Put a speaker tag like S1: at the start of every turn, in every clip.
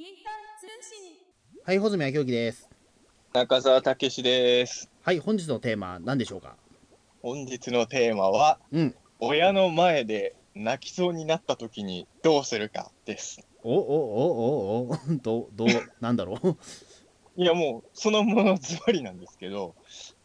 S1: インター通信
S2: はい、穂積明之です。
S3: 中澤武史です。
S2: はい、本日のテーマ、何でしょうか？
S3: 本日のテーマは、
S2: うん。
S3: 親の前で泣きそうになった時にどうするかです。
S2: お、お、お、お、お、どう、どう、なんだろう？
S3: いや、もう、そのものズバリなんですけど、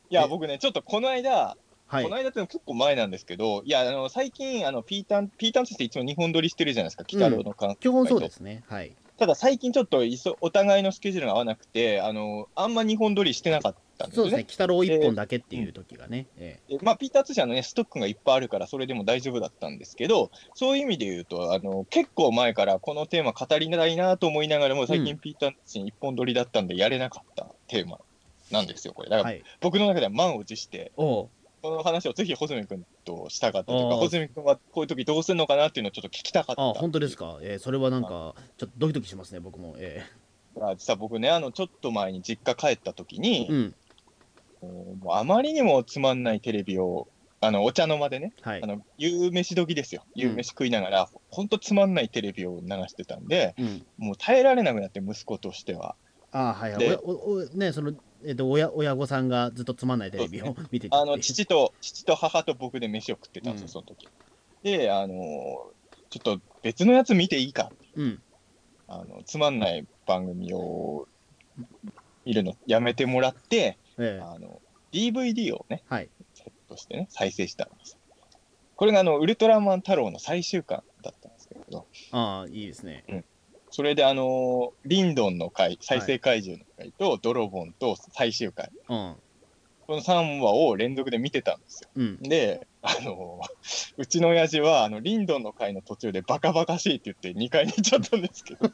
S3: い
S2: え？
S3: や、僕ね、ちょっとこの間、
S2: はい
S3: この。間っての結構前なんですけど、いや、あの、最近、あの、ピータン、ピータン先生いつも日本撮りしてるじゃないですか、北郎の関
S2: 基本そうですね。はい。
S3: ただ最近ちょっといそお互いのスケジュールが合わなくて、あの、あんま日本撮りしてなかったんですよね
S2: そうですね。。北郎一本だけっていう時がね。え
S3: でまあ、ピーター通社のね、ストックがいっぱいあるから、それでも大丈夫だったんですけど、そういう意味で言うと、あの結構前からこのテーマ語りたいなと思いながらも、最
S2: う
S3: 近ピーター通信一本撮りだったんで、やれなかったテーマなんですよ、これ。だから、
S2: はい。
S3: 僕の中では満を持して、
S2: おう
S3: この話をぜひ穂積君としたかったとか、
S2: あー
S3: 穂積君はこういう時どうするのかなっていうのをちょっと聞きたかった。
S2: あ、本当ですか？えーそれはなんか、ちょっとドキドキしますね、僕も。え
S3: だから実は僕ね、あの、ちょっと前に実家帰った時に
S2: ー、うん。
S3: もうあまりにもつまんないテレビを、あの、お茶の間でね、
S2: はい
S3: あ。の、夕飯時ですよ。夕飯食いながら、ほんとつまんないテレビを流してたんで、
S2: うん。
S3: もう耐えられなくなって、息子としては。
S2: あはいはい。
S3: で
S2: おおおね、その、えっと、親、親御さんがずっとつまんないテレビを 見てて。
S3: あの、父と、父と母と僕で飯を食ってたんですよ、
S2: うん
S3: その時。で、あの、ちょっと別のやつ見ていいか。
S2: うん。
S3: あの、つまんない番組を見るのやめてもらって、
S2: ええ
S3: あの、DVD をね、
S2: はい。
S3: セットしてね、再生したんです。これがあの、ウルトラマン太郎の最終巻だったんですけれど、
S2: ああ、いいですね。
S3: それであのーリンドンの回、再生怪獣の回と、ドロボンと最終回、
S2: うん。
S3: この3話を連続で見てたんですよ。
S2: うん。
S3: で、あのーうちの親父は、あの、リンドンの回の途中でバカバカしいって言って2回寝ちゃったんですけど、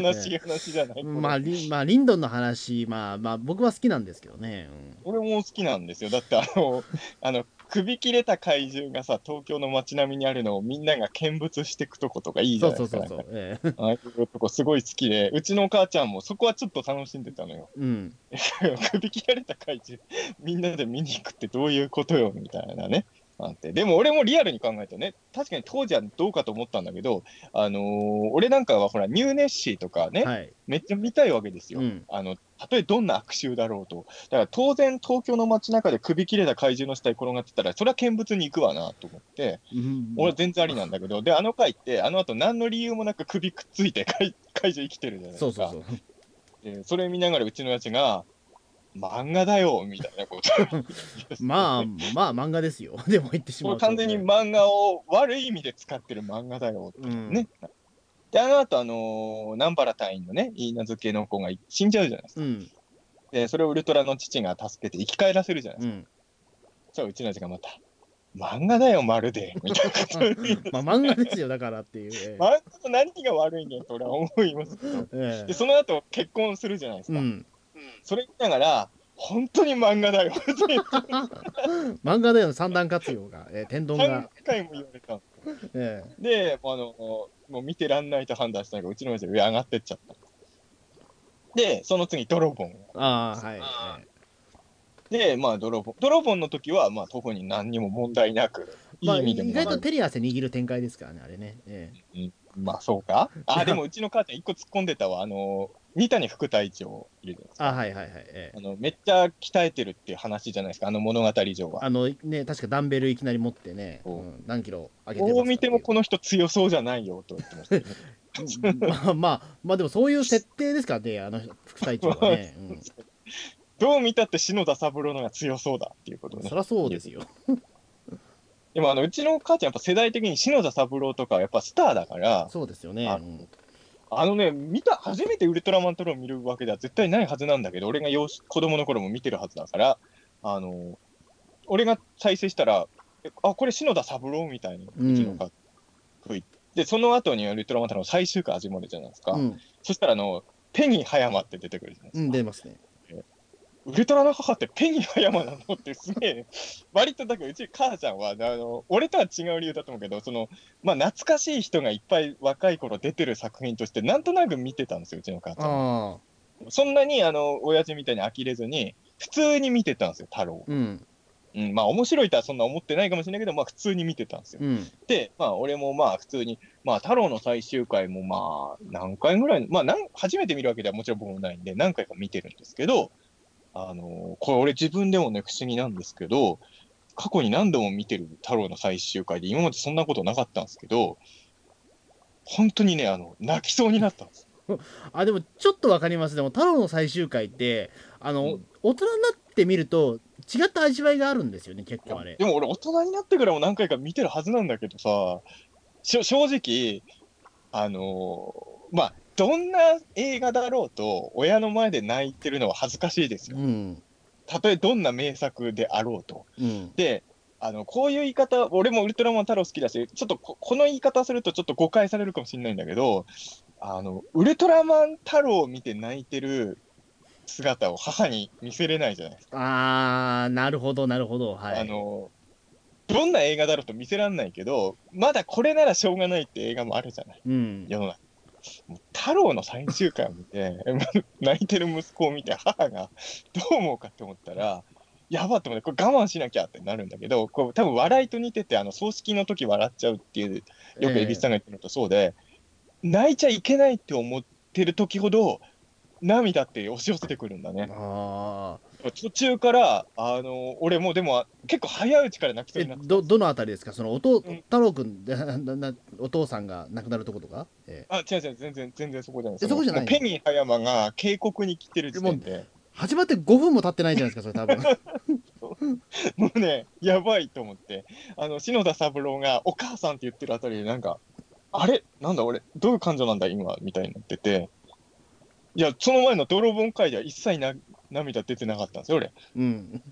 S3: 悲しい話じゃない、
S2: まあ、リまあ、リンドンの話、まあ、まあ、僕は好きなんですけどね。
S3: 俺も好きなんですよ。だってあの、あの、首切れた怪獣がさ、東京の街並みにあるのをみんなが見物していくとことかいい
S2: うん。
S3: じゃないですか。
S2: そうそうそうそう。ええ
S3: ああいうとこすごい好きで、うちのお母ちゃんもそこはちょっと楽しんでたのよ。
S2: うん。
S3: 首切られた怪獣、みんなで見に行くってどういうことよ、みたいなね。あってでも俺もリアルに考えるとね、確かに当時はどうかと思ったんだけど、あのー俺なんかはほら、ニューネッシーとかね、
S2: はい。
S3: めっちゃ見たいわけですよ。
S2: うん。
S3: あの、たとえどんな悪臭だろうと。だから当然東京の街中で首切れた怪獣の死体転がってたら、それは見物に行くわなと思って、
S2: うん
S3: 俺は全然ありなんだけど、で、あの回って、あの後何の理由もなく首くっついて怪怪獣生きてるじゃないですか。
S2: そうそうそう。
S3: でそれ見ながらうちのやつが、漫画だよみたいなこと
S2: まあ、まあ、漫画ですよ。でも言ってしまう
S3: 完全に漫画を悪い意味で使ってる漫画だよって
S2: うん。
S3: ね。で、あの後、あのー南原隊員のね、言い名付けの子が死んじゃうじゃないですか。
S2: うん。
S3: で、それをウルトラの父が助けて生き返らせるじゃないですか。
S2: うん。
S3: そしたらうちのやつがまた、漫画だよ、まるで。みたいな
S2: まあ、漫画ですよ、だからっていう。え
S3: 漫画と何が悪いんだよと俺は思いますけど。
S2: ええ
S3: で、その後結婚するじゃないですか。
S2: うん。
S3: それ見ながら、本当に漫画だよ
S2: 漫画での三段活用が、えー天丼
S3: 何
S2: が、
S3: 回も言われた。
S2: え
S3: で、あの、もう見てらんないと判断したのが、うちの親父上上がってっちゃった。で、その次、ドロボン。
S2: えああ、はい。え
S3: で、まあ、ドロボン。ドロボンの時は、まあ、特に何にも問題なく、
S2: えまあ、
S3: いい意味でも
S2: 意外と手に汗握る展開ですからね、あれね。ええ
S3: まあ、そうかあ、でもうちの母ちゃん一個突っ込んでたわ。あの、二谷副隊長いるじゃないですか。
S2: あはいはいはい。ええ
S3: あの、めっちゃ鍛えてるっていう話じゃないですか、あの物語上は。
S2: あのね、確かダンベルいきなり持ってね、
S3: そう
S2: うん何キロ上げて
S3: どう見てもこの人強そうじゃないよと言ってましたよね。
S2: うんまあまあ、まあでもそういう設定ですからね、あの副隊長はね。うん
S3: どう見たって篠田三郎のが強そうだっていうことね
S2: そ。りゃそうですよ。
S3: でもあの、うちの母ちゃんやっぱ世代的に篠田三郎とかはやっぱスターだから、
S2: そうですよね。
S3: あ
S2: うん
S3: あのね、見た、初めてウルトラマントロを見るわけでは絶対ないはずなんだけど、俺が幼子子供の頃も見てるはずだから、あの、俺が再生したら、えあ、これ篠田三郎みたいに、う
S2: うん
S3: ちの母吹いて、で、その後にウルトラマントロの最終回始まるじゃないですか。
S2: うん、
S3: そしたら、あの、ペギー葉山って出てくるじゃないですか。
S2: うん、出ますね。
S3: ウルトラの母ってペギー葉山なの？ってすげえ、割とだけど、うち母ちゃんは、あの、俺とは違う理由だと思うけど、その、まあ、懐かしい人がいっぱい若い頃出てる作品として、なんとなく見てたんですよ、うちの母ちゃんそんなに、あの、親父みたいに呆れずに、普通に見てたんですよ、太郎。
S2: うん。
S3: うん、まあ面白いとはそんな思ってないかもしれないけど、まあ普通に見てたんですよ。
S2: うん。
S3: で、まあ俺もまあ普通に、まあ太郎の最終回もまあ何回ぐらい、まあなん初めて見るわけではもちろん僕もないんで、何回か見てるんですけど、あのこれ俺自分でもね不思議なんですけど、過去に何度も見てる太郎の最終回で今までそんなことなかったんですけど、本当にね、あの、泣きそうになったんです。
S2: あ、でもちょっとわかります。でも、太郎の最終回って、あの、
S3: うん
S2: 大人になってみると、違った味わいがあるんですよね、結構あれ
S3: で。も俺大人になってからも何回か見てるはずなんだけどさ、正直、あのーまあ、どんな映画だろうと、親の前で泣いてるのは恥ずかしいですよ。
S2: うん。
S3: たとえどんな名作であろうと。
S2: うん。
S3: で、あの、こういう言い方、俺もウルトラマン太郎好きだし、ちょっとここの言い方するとちょっと誤解されるかもしれないんだけど、あの、ウルトラマン太郎を見て泣いてる姿を母に見せれないじゃないですか。
S2: あー、なるほど、なるほど。はい。
S3: あの、どんな映画だろうと見せらんないけど、まだこれならしょうがないって映画もあるじゃない、
S2: うん。
S3: 世の中。太郎の最終回を見て、泣いてる息子を見て、母がどう思うかって思ったら、やばって思って、これ我慢しなきゃってなるんだけど、こう多分笑いと似てて、あの葬式の時笑っちゃうっていう、よく蛭子さんが言ってるのとそうで、泣いちゃいけないって思ってる時ほど、涙って押し寄せてくるんだね。
S2: あ
S3: 途中から、あの俺もうでも結構早いうちから泣き
S2: ー。え
S3: そうになってた
S2: ど、どのあたりですか？その、おと、
S3: うん
S2: 太郎くんで、ななお父さんが亡くなるとことか？え
S3: あ、違う違う、全然、全然そこじゃない。
S2: えそこじゃない？
S3: ペニー葉山が渓谷に来てる時点で、
S2: 始まって5分も経ってないじゃないですか、それ多分。
S3: もうね、やばいと思って、あの、篠田三郎がお母さんって言ってるあたりで、なんか、あれ？なんだ俺、どういう感情なんだ？今、みたいになってて、いや、その前の泥棒会では一切な涙出てなかったんですよ、俺。
S2: うん。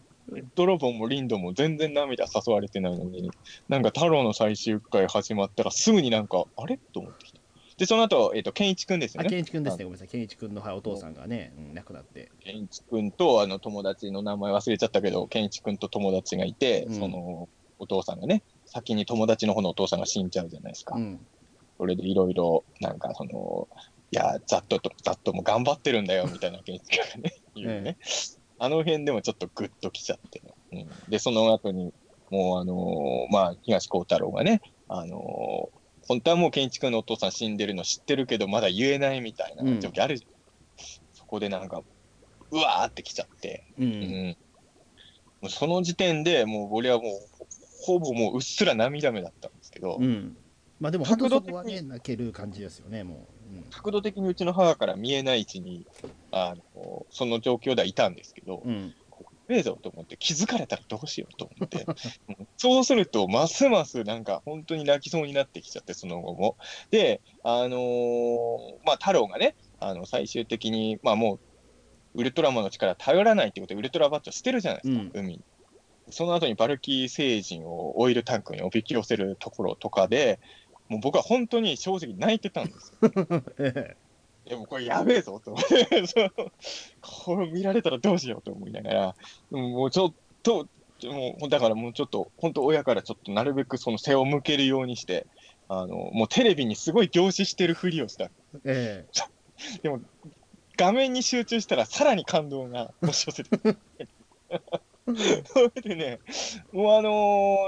S3: 泥棒もリンドも全然涙誘われてないのに、なんか太郎の最終回始まったらすぐになんか、あれ？と思ってきた。で、その後、えっ、と、健一くんですよ
S2: あ、
S3: ね。
S2: 健一くんですね。ごめんなさい。健一くんの、はい、お父さんがね、うん、亡くなって。
S3: 健一君とあの友達の名前忘れちゃったけど、健一君と友達がいて、
S2: うん
S3: そのお父さんがね、先に友達の方のお父さんが死んじゃうじゃないですか。
S2: うん。
S3: それでいろいろ、なんかその、いや、ザットと、ザットも頑張ってるんだよ、みたいな健一君がね、言うね。あの辺でもちょっとグッときちゃって、うん、で、その後に、もうあのーまあ、東光太郎がね、あのー本当はもう健一君のお父さん死んでるの知ってるけど、まだ言えないみたいな状況あるじゃん。そこでなんか、うわーってきちゃって、
S2: う。
S3: うんうその時点でもう俺はもう、ほぼもううっすら涙目だったんですけど、
S2: うん。まあでも、
S3: 角度的
S2: そこはね、泣ける感じですよね、もう。うん
S3: 角度的にうちの母から見えない位置に、あのその状況ではいたんですけど、
S2: うん。
S3: ええぞと思って、気づかれたらどうしようと思って、う んそうすると、ますますなんか本当に泣きそうになってきちゃって、その後も。で、あのーまあ、太郎がね、あの最終的に、まあもう、ウルトラマンの力頼らないってことで、ウルトラバッジを捨てるじゃないですか、
S2: うん
S3: 海に。その後にバルキー星人をオイルタンクにおびき寄せるところとかで、もう僕は本当に正直泣いてたんですよ。
S2: え
S3: でもこれやべえぞと思って、これ見られたらどうしようと思いながら、うんもうちょっと、もうだからもうちょっと、本当親からちょっとなるべくその背を向けるようにして、あの、もうテレビにすごい凝視してるふりをした。
S2: え
S3: でも、画面に集中したらさらに感動が押し寄せてくる。それでね、もうあの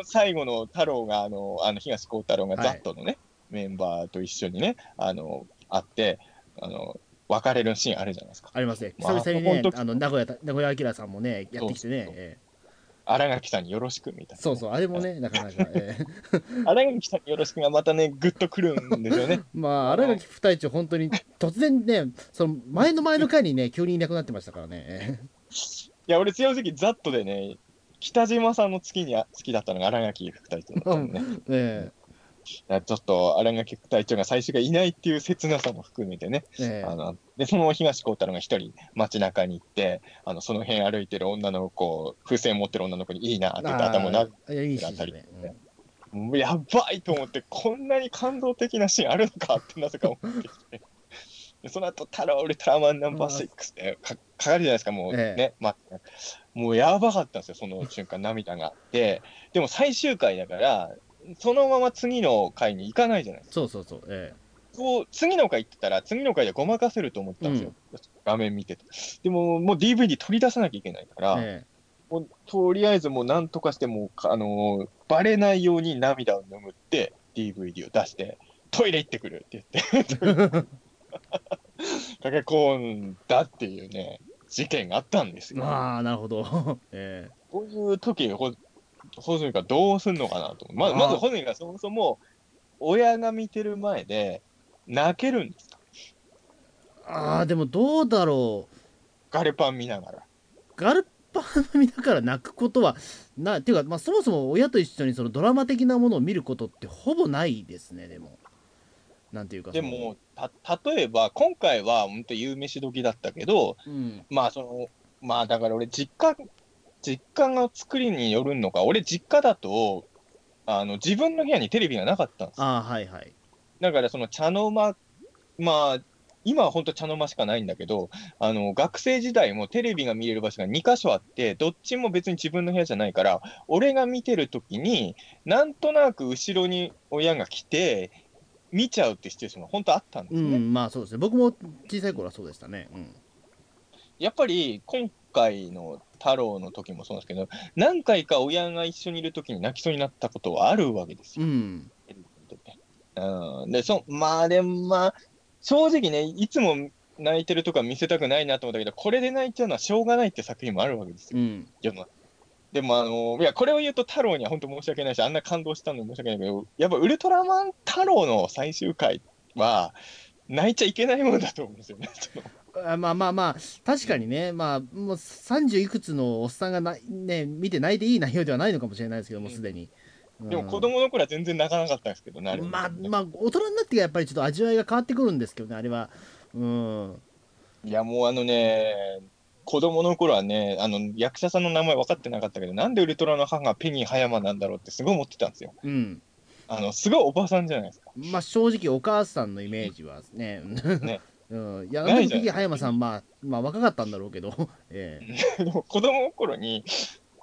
S3: ー最後の太郎が、あのあの東光太郎が
S2: はい
S3: ザットのね、メンバーと一緒にね、あの会って、あの別れるシーンあるじゃないですか。
S2: ありますね。
S3: まあ
S2: 久々にね
S3: 本、当
S2: あの、名古屋た、名古屋明さんもね、やってきてね
S3: そうそう。
S2: え
S3: 新垣さんによろしくみたいな。
S2: えそうそう、あれもね、なかなか。ええ
S3: 新垣さんによろしくがまたね、ぐっとくるんですよね。
S2: まあ、荒垣副隊長、本当に突然ね、その前の前の回にね、急にいなくなってましたからね。
S3: や、俺、正直、ザットでね、北島さんの月に好きだったのが新垣副隊長だったのね。
S2: ええ
S3: いやちょっと新垣副隊長が最初がいないっていう切なさも含めてね、
S2: ええ
S3: あのでその東光太郎が一人街中に行って、あのその辺歩いてる女の子、風船持ってる女の子にいいなって言って頭をな
S2: あいやいいシーンですね。うん
S3: もうやばいと思って、こんなに感動的なシーンあるのかってなぜか思ってきて。でその後、タロウルトラマンナンバー6ってかかかるじゃないですか、もうね、
S2: え
S3: まあ、もうやばかったんですよ、その瞬間、涙が。で、でも最終回だから、そのまま次の回に行かないじゃないですか。
S2: そうそうそう。え
S3: そう次の回行ってたら、次の回でごまかせると思ったんですよ、画面見てて。でも、もう DVD 取り出さなきゃいけないから、
S2: ええ
S3: もうとりあえずもうなんとかしてもう、あのーバレないように涙を拭って、DVD を出して、トイレ行ってくるって言って、駆け込んだっていうね、事件があったんですよ。
S2: ああ、なるほど。え
S3: こういう時、ほ、ホズミがどうすんのかなと。ままず、ホズミがそもそも、親が見てる前で、泣けるんですか
S2: ーああ、でもどうだろう。
S3: ガルパン見ながら。
S2: ガルパン見ながら泣くことはなっていうか、まあ、そもそも親と一緒にそのドラマ的なものを見ることってほぼないですねでもなんていうか
S3: でも、た、例えば、今回は本当夕飯時だったけど、
S2: うん
S3: まあ、その、まあ、だから俺、実家、実家の作りによるのか、俺、実家だと、あの、自分の部屋にテレビがなかったんですよ。
S2: ああはいはい
S3: だから、その茶の間、まあ、今は本当茶の間しかないんだけど、あの、学生時代もテレビが見れる場所が2箇所あって、どっちも別に自分の部屋じゃないから、俺が見てるときに、なんとなく後ろに親が来て、見ちゃうってシチュエーションが本当あったんです
S2: う
S3: ね。
S2: んまあそうですね。僕も小さい頃はそうでしたね。うん。
S3: やっぱり今回の太郎の時もそうですけど、何回か親が一緒にいる時に泣きそうになったことはあるわけですよ。
S2: うん。
S3: うん、でそまあでもまあ、正直ね、いつも泣いてるとか見せたくないなと思ったけど、これで泣いちゃうのはしょうがないって作品もあるわけですよ。
S2: うん。
S3: 世の中でもあの、いや、これを言うと太郎には本当申し訳ないし、あんな感動したのに申し訳ないけど、やっぱウルトラマン太郎の最終回は、泣いちゃいけないものだと思うんですよね。
S2: あまあまあまあ確かにねまあもう30いくつのおっさんがな、ね、見て泣いていい内容ではないのかもしれないですけどもすでに、うん。
S3: でも子供の頃は全然泣かなかったんですけどね、あれ
S2: まあまあ大人になってやっぱりちょっと味わいが変わってくるんですけどねあれは。うん。
S3: いや、もうあのね、子供の頃はね、あの役者さんの名前分かってなかったけど、なんでウルトラの母がペニー葉山なんだろうってすごい思ってたんですよ。
S2: うん
S3: あのすごいおばさんじゃないですか。
S2: まあ正直お母さんのイメージはね。
S3: ね
S2: うん、いや、
S3: ないじゃん
S2: あの時葉山さん、まあ、まあ若かったんだろうけど、え
S3: でも子供の頃に、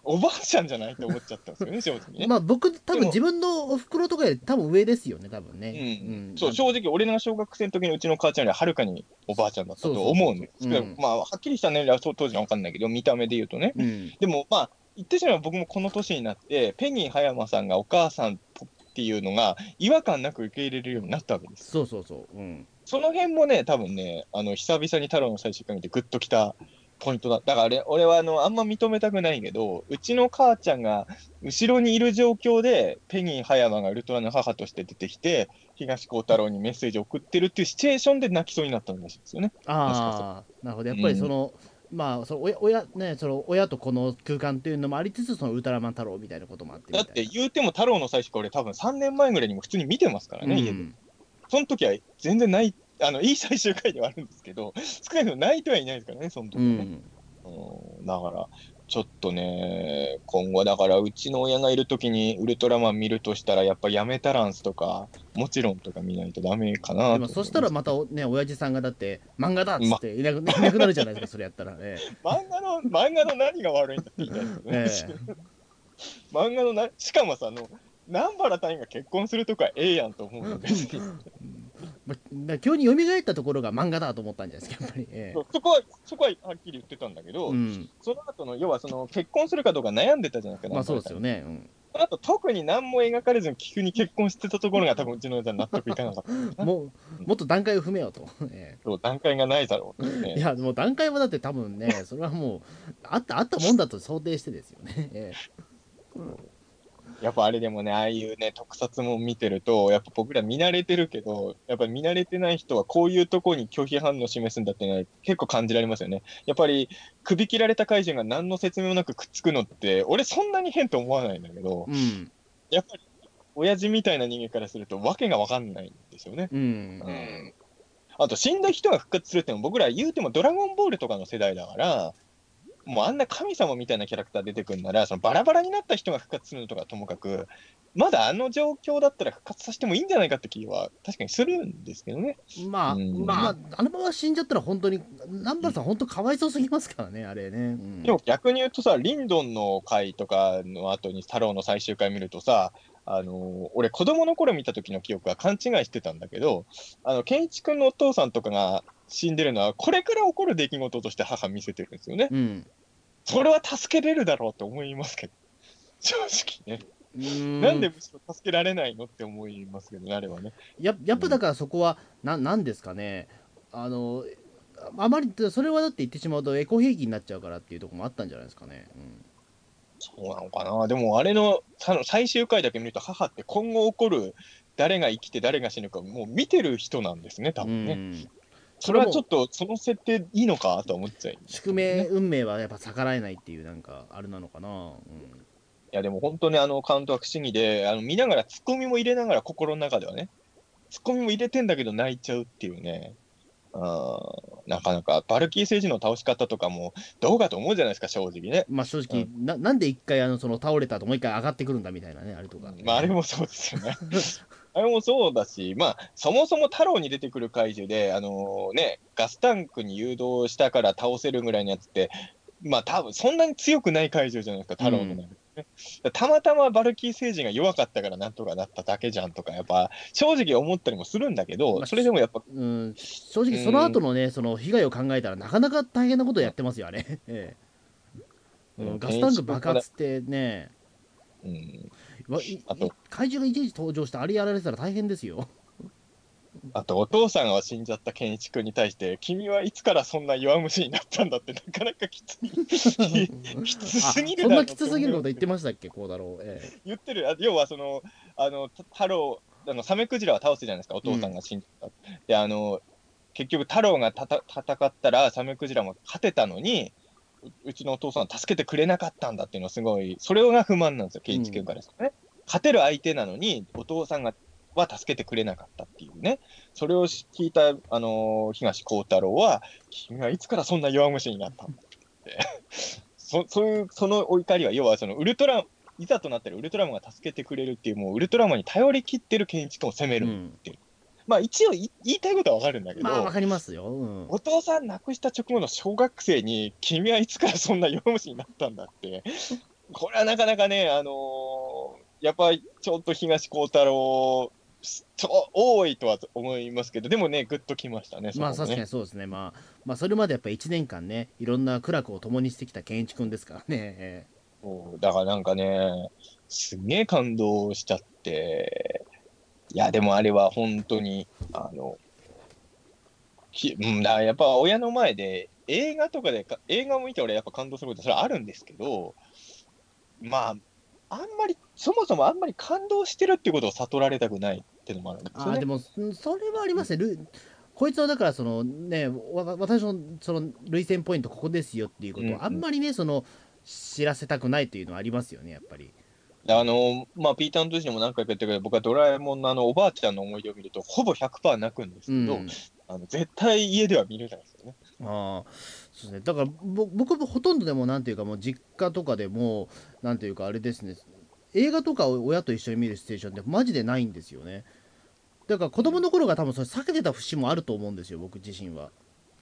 S3: おばあちゃんじゃないと思っちゃったんですよね、正直
S2: え
S3: ね。
S2: まあ僕、多分自分のお袋とかより多分上ですよね、多分
S3: う
S2: ね。
S3: んそう正直、俺の小学生の時のうちの母ちゃんよりはるかにおばあちゃんだったと思うんですけど、まあ、はっきりした年齢は当時は分かんないけど、見た目で言うとね。
S2: うん。うん。
S3: でも、まあ、言ってしまえば僕もこの年になって、ペニー葉山さんがお母さんっていうのが違和感なく受け入れるようになったわけです。
S2: そうそうそう。うん。
S3: その辺もね、多分ね、あの久々に太郎の最終回見てグッときたポイントだ。だから俺俺はあのあんま認めたくないけど、うちの母ちゃんが後ろにいる状況で、ペニー葉山がウルトラの母として出てきて、東光太郎にメッセージを送ってるっていうシチュエーションで泣きそうになったんですよね。
S2: ああ、なるほど。やっぱりその、まあ、その親、親、ね、その親とこの空間っていうのもありつつ、そのウルトラマン太郎みたいなこともあって。
S3: だって言うても太郎の最終回俺多分3年前ぐらいにも普通に見てますからね、家で。
S2: うん、
S3: その時は全然ない、あの、いい最終回ではあるんですけど、少なくとも泣いてはいないですからね、その時はね。
S2: うん。
S3: うんだから、ちょっとね、今後だから、うちの親がいるときにウルトラマン見るとしたら、やっぱやめたらんすとか、もちろんとか見ないとダメかな
S2: でもそしたらまたおね、親父さんがだって、漫画だっつっていなく, いなくなるじゃないですか、それやったら。え
S3: 漫画の、漫画の何が悪いんだって言いたいですよね。
S2: え
S3: 漫画のな、しかもさ、あの、南原隊員が結婚するとかええやんと思うんですよ。
S2: まだ急に蘇ったところが漫画だと思ったんじゃないですか、やっぱり。え
S3: そこは、そこははっきり言ってたんだけ
S2: え
S3: ど、
S2: うん、
S3: その後の、要はその、結婚するかどうか悩んでたじゃないですか、
S2: まあそうですよ
S3: ね。
S2: ね。うん
S3: その後、特に何も描かれずに急に結婚してたところが多分うちの親は納得いかなかった。
S2: もうもっと段階を踏めよと。え
S3: そう段階がないだろうね。
S2: えいや、もう段階はだって多分ね、それはもう、あった、あったもんだと想定してですよね。え
S3: やっぱあれでもね、ああいうね、特撮も見てると、やっぱ僕ら見慣れてるけど、やっぱり見慣れてない人はこういうとこに拒否反応を示すんだってね、結構感じられますよね。やっぱり首切られた怪獣が何の説明もなくくっつくのって、俺そんなに変と思わないんだけど
S2: え、うん。
S3: やっぱり親父みたいな人間からするとわけがわかんないんですよね。
S2: うん。
S3: うん。あと死んだ人が復活するってのも僕ら言うてもドラゴンボールとかの世代だから、もうあんな神様みたいなキャラクター出てくるなら、そのバラバラになった人が復活するのとかともかく、まだあの状況だったら復活させてもいいんじゃないかって気は確かにするんですけどね。
S2: まあ、
S3: うん
S2: まあ、あのまま死んじゃったら本当に、南原さん本当かわいそうすぎますからね、あれね。うん
S3: でも逆に言うとさ、リンドンの回とかの後に太郎の最終回見るとさ、あの俺子供の頃見た時の記憶は勘違いしてたんだけど、あの、健一君のお父さんとかが死んでるのは、これから起こる出来事として母見せてるんですよね。
S2: うん。
S3: それは助けれるだろうと思いますけど、正直ね。なんでむしろ助けられないのって思いますけどね、あれはね。
S2: ややっぱだからそこは、ななんですかねあのあまりそれはだって言ってしまうとエコ兵器になっちゃうからっていうところもあったんじゃないですかね、
S3: そうなのかな。でも、あれのさ最終回だけ見ると、母って今後起こる誰が生きて誰が死ぬか、もう見てる人なんですね、多
S2: うん
S3: 分ね。
S2: うん。
S3: それはちょっと、その設定いいのかと思っちゃいます
S2: 宿命運命はやっぱ逆らえないっていうなんかあれなのかな、うん。
S3: いや、でも本当にあのカウントは不思議で、あの見ながら、ツッコミも入れながら、心の中ではね、ツッコミも入れてんだけど泣いちゃうっていうね、なかなか、バルキー星人の倒し方とかも、どうかと思うじゃないですか、正直ね。
S2: まあ正直、ななんで一回あのその倒れたともう一回上がってくるんだみたいなねあれとか、
S3: まあ、あれもそうですよね。あれもそうだし、まあ、そもそも太郎に出てくる怪獣で、あのね、ガスタンクに誘導したから倒せるぐらいのやつって、まあ、多分そんなに強くない怪獣じゃないですか、太郎の中でね。たまたまバルキー星人が弱かったからなんとかなっただけじゃんとか、やっぱ正直思ったりもするんだけ
S2: まあ
S3: ど、それでもやっぱ、
S2: うん、正直その後のね、その被害を考えたらなかなか大変なことやってますよあれ、ええ。うん、ガスタンク爆発ってね。
S3: うん、
S2: 怪獣がいちいち登場してあれやられてたら大変ですよ
S3: あとお父さんが死んじゃった健一君に対して、君はいつからそんな弱虫になったんだって、なかなかきつい。きつすぎる
S2: あそんなきつすぎること言ってましたっけこうだろう、ええ
S3: 言ってる、あ要はその、あの、た太郎、あの、サメクジラは倒すじゃないですか、お父さんが死んだ。で、あの、結局太郎がたた戦ったら、サメクジラも勝てたのに、ううちのお父さんは助けてくれなかったんだっていうのはすごい、それが不満なんですよ、ケイチ君からですね。勝てる相手なのに、お父さんがは助けてくれなかったっていうね。それを聞いた、あのー東光太郎は、君はいつからそんな弱虫になったんだって。そそういう、そのお怒りは、要はそのウルトラ、いざとなったらウルトラマンが助けてくれるっていう、もうウルトラマンに頼り切ってるケンイチ君を責める。
S2: うん
S3: まあ一応い言いたいことはわかるんだけど、
S2: まあわかりますよ、うん
S3: お父さん亡くした直後の小学生に、君はいつからそんな弱虫になったんだって、これはなかなかね、あのーやっぱりちょっと東光太郎、多いとは思いますけど、でもね、ぐっときましたね、
S2: まあ確かにそうですね、まあ、まあそれまでやっぱ1年間ねいろんな苦楽を共にしてきた健一君ですからね、え
S3: そうだからなんかね、すげえ感動しちゃって、いや、でもあれは本当に、あの、きうん、だやっぱ親の前で、映画とかでか、映画を見て俺やっぱ感動することそれはあるんですけど、まあ、あんまり、そもそもあんまり感動してるっていうことを悟られたくないっていうのもあるんですよね。
S2: あーでもうんそれはありますね。ルこいつはだからそのねわ私のその類線ポイントここですよっていうこと
S3: うんうん。
S2: をあんまりねその知らせたくないというのはありますよねやっぱり。
S3: あの、まあ、ピーターの時にも何回か言ったけど、僕はドラえもんのあの、おばあちゃんの思い出を見ると、ほぼ100%泣くんですけど、
S2: うん。
S3: あの絶対家では見れないですよね。
S2: ああそうですね。だからぼ僕もほとんどでもなんていうかもう実家とかでもなんていうかあれですね映画とかを親と一緒に見るシチュエーションってマジでないんですよね。だから子供の頃が多分それ避けてた節もあると思うんですよ僕自身は。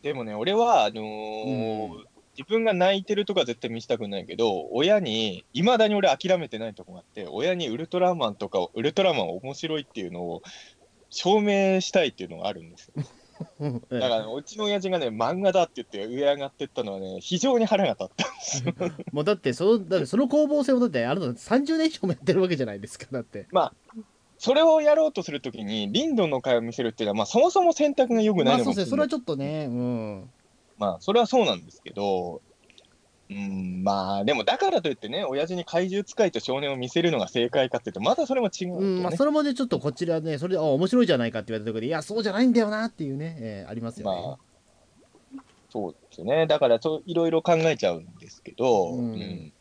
S3: でもね、俺は、あのー
S2: うん。
S3: 自分が泣いてるとか絶対見せたくないけど、親に、いまだに俺諦めてないとこがあって、親にウルトラマンとか、ウルトラマン面白いっていうのを証明したいっていうのがあるんですよ。だから、うちの親父がね、漫画だって言って上上がってったのはね、非常に腹が立ったんですよ。
S2: もうだってそのだってその攻防戦をだってあなた30年以上もやってるわけじゃないですかだって。
S3: まあ、それをやろうとするときに、リンドンの会を見せるっていうのは、まあ、そもそも選択が良くな
S2: まあ
S3: いのかもしれない。
S2: そうですね。それはちょっとね。うん。
S3: まあ、それはそうなんですけど、うん、まあ、でもだからといってね、親父に怪獣使いと少年を見せるのが正解かっていうと、またそれも違うね。
S2: うんまあ、それもねちょっとこちらねそれであ面白いじゃないかって言われたところでいやそうじゃないんだよなっていうね、えーありますよね、
S3: まあ、そうですね。だからそう、いろいろ考えちゃうんですけど、
S2: うん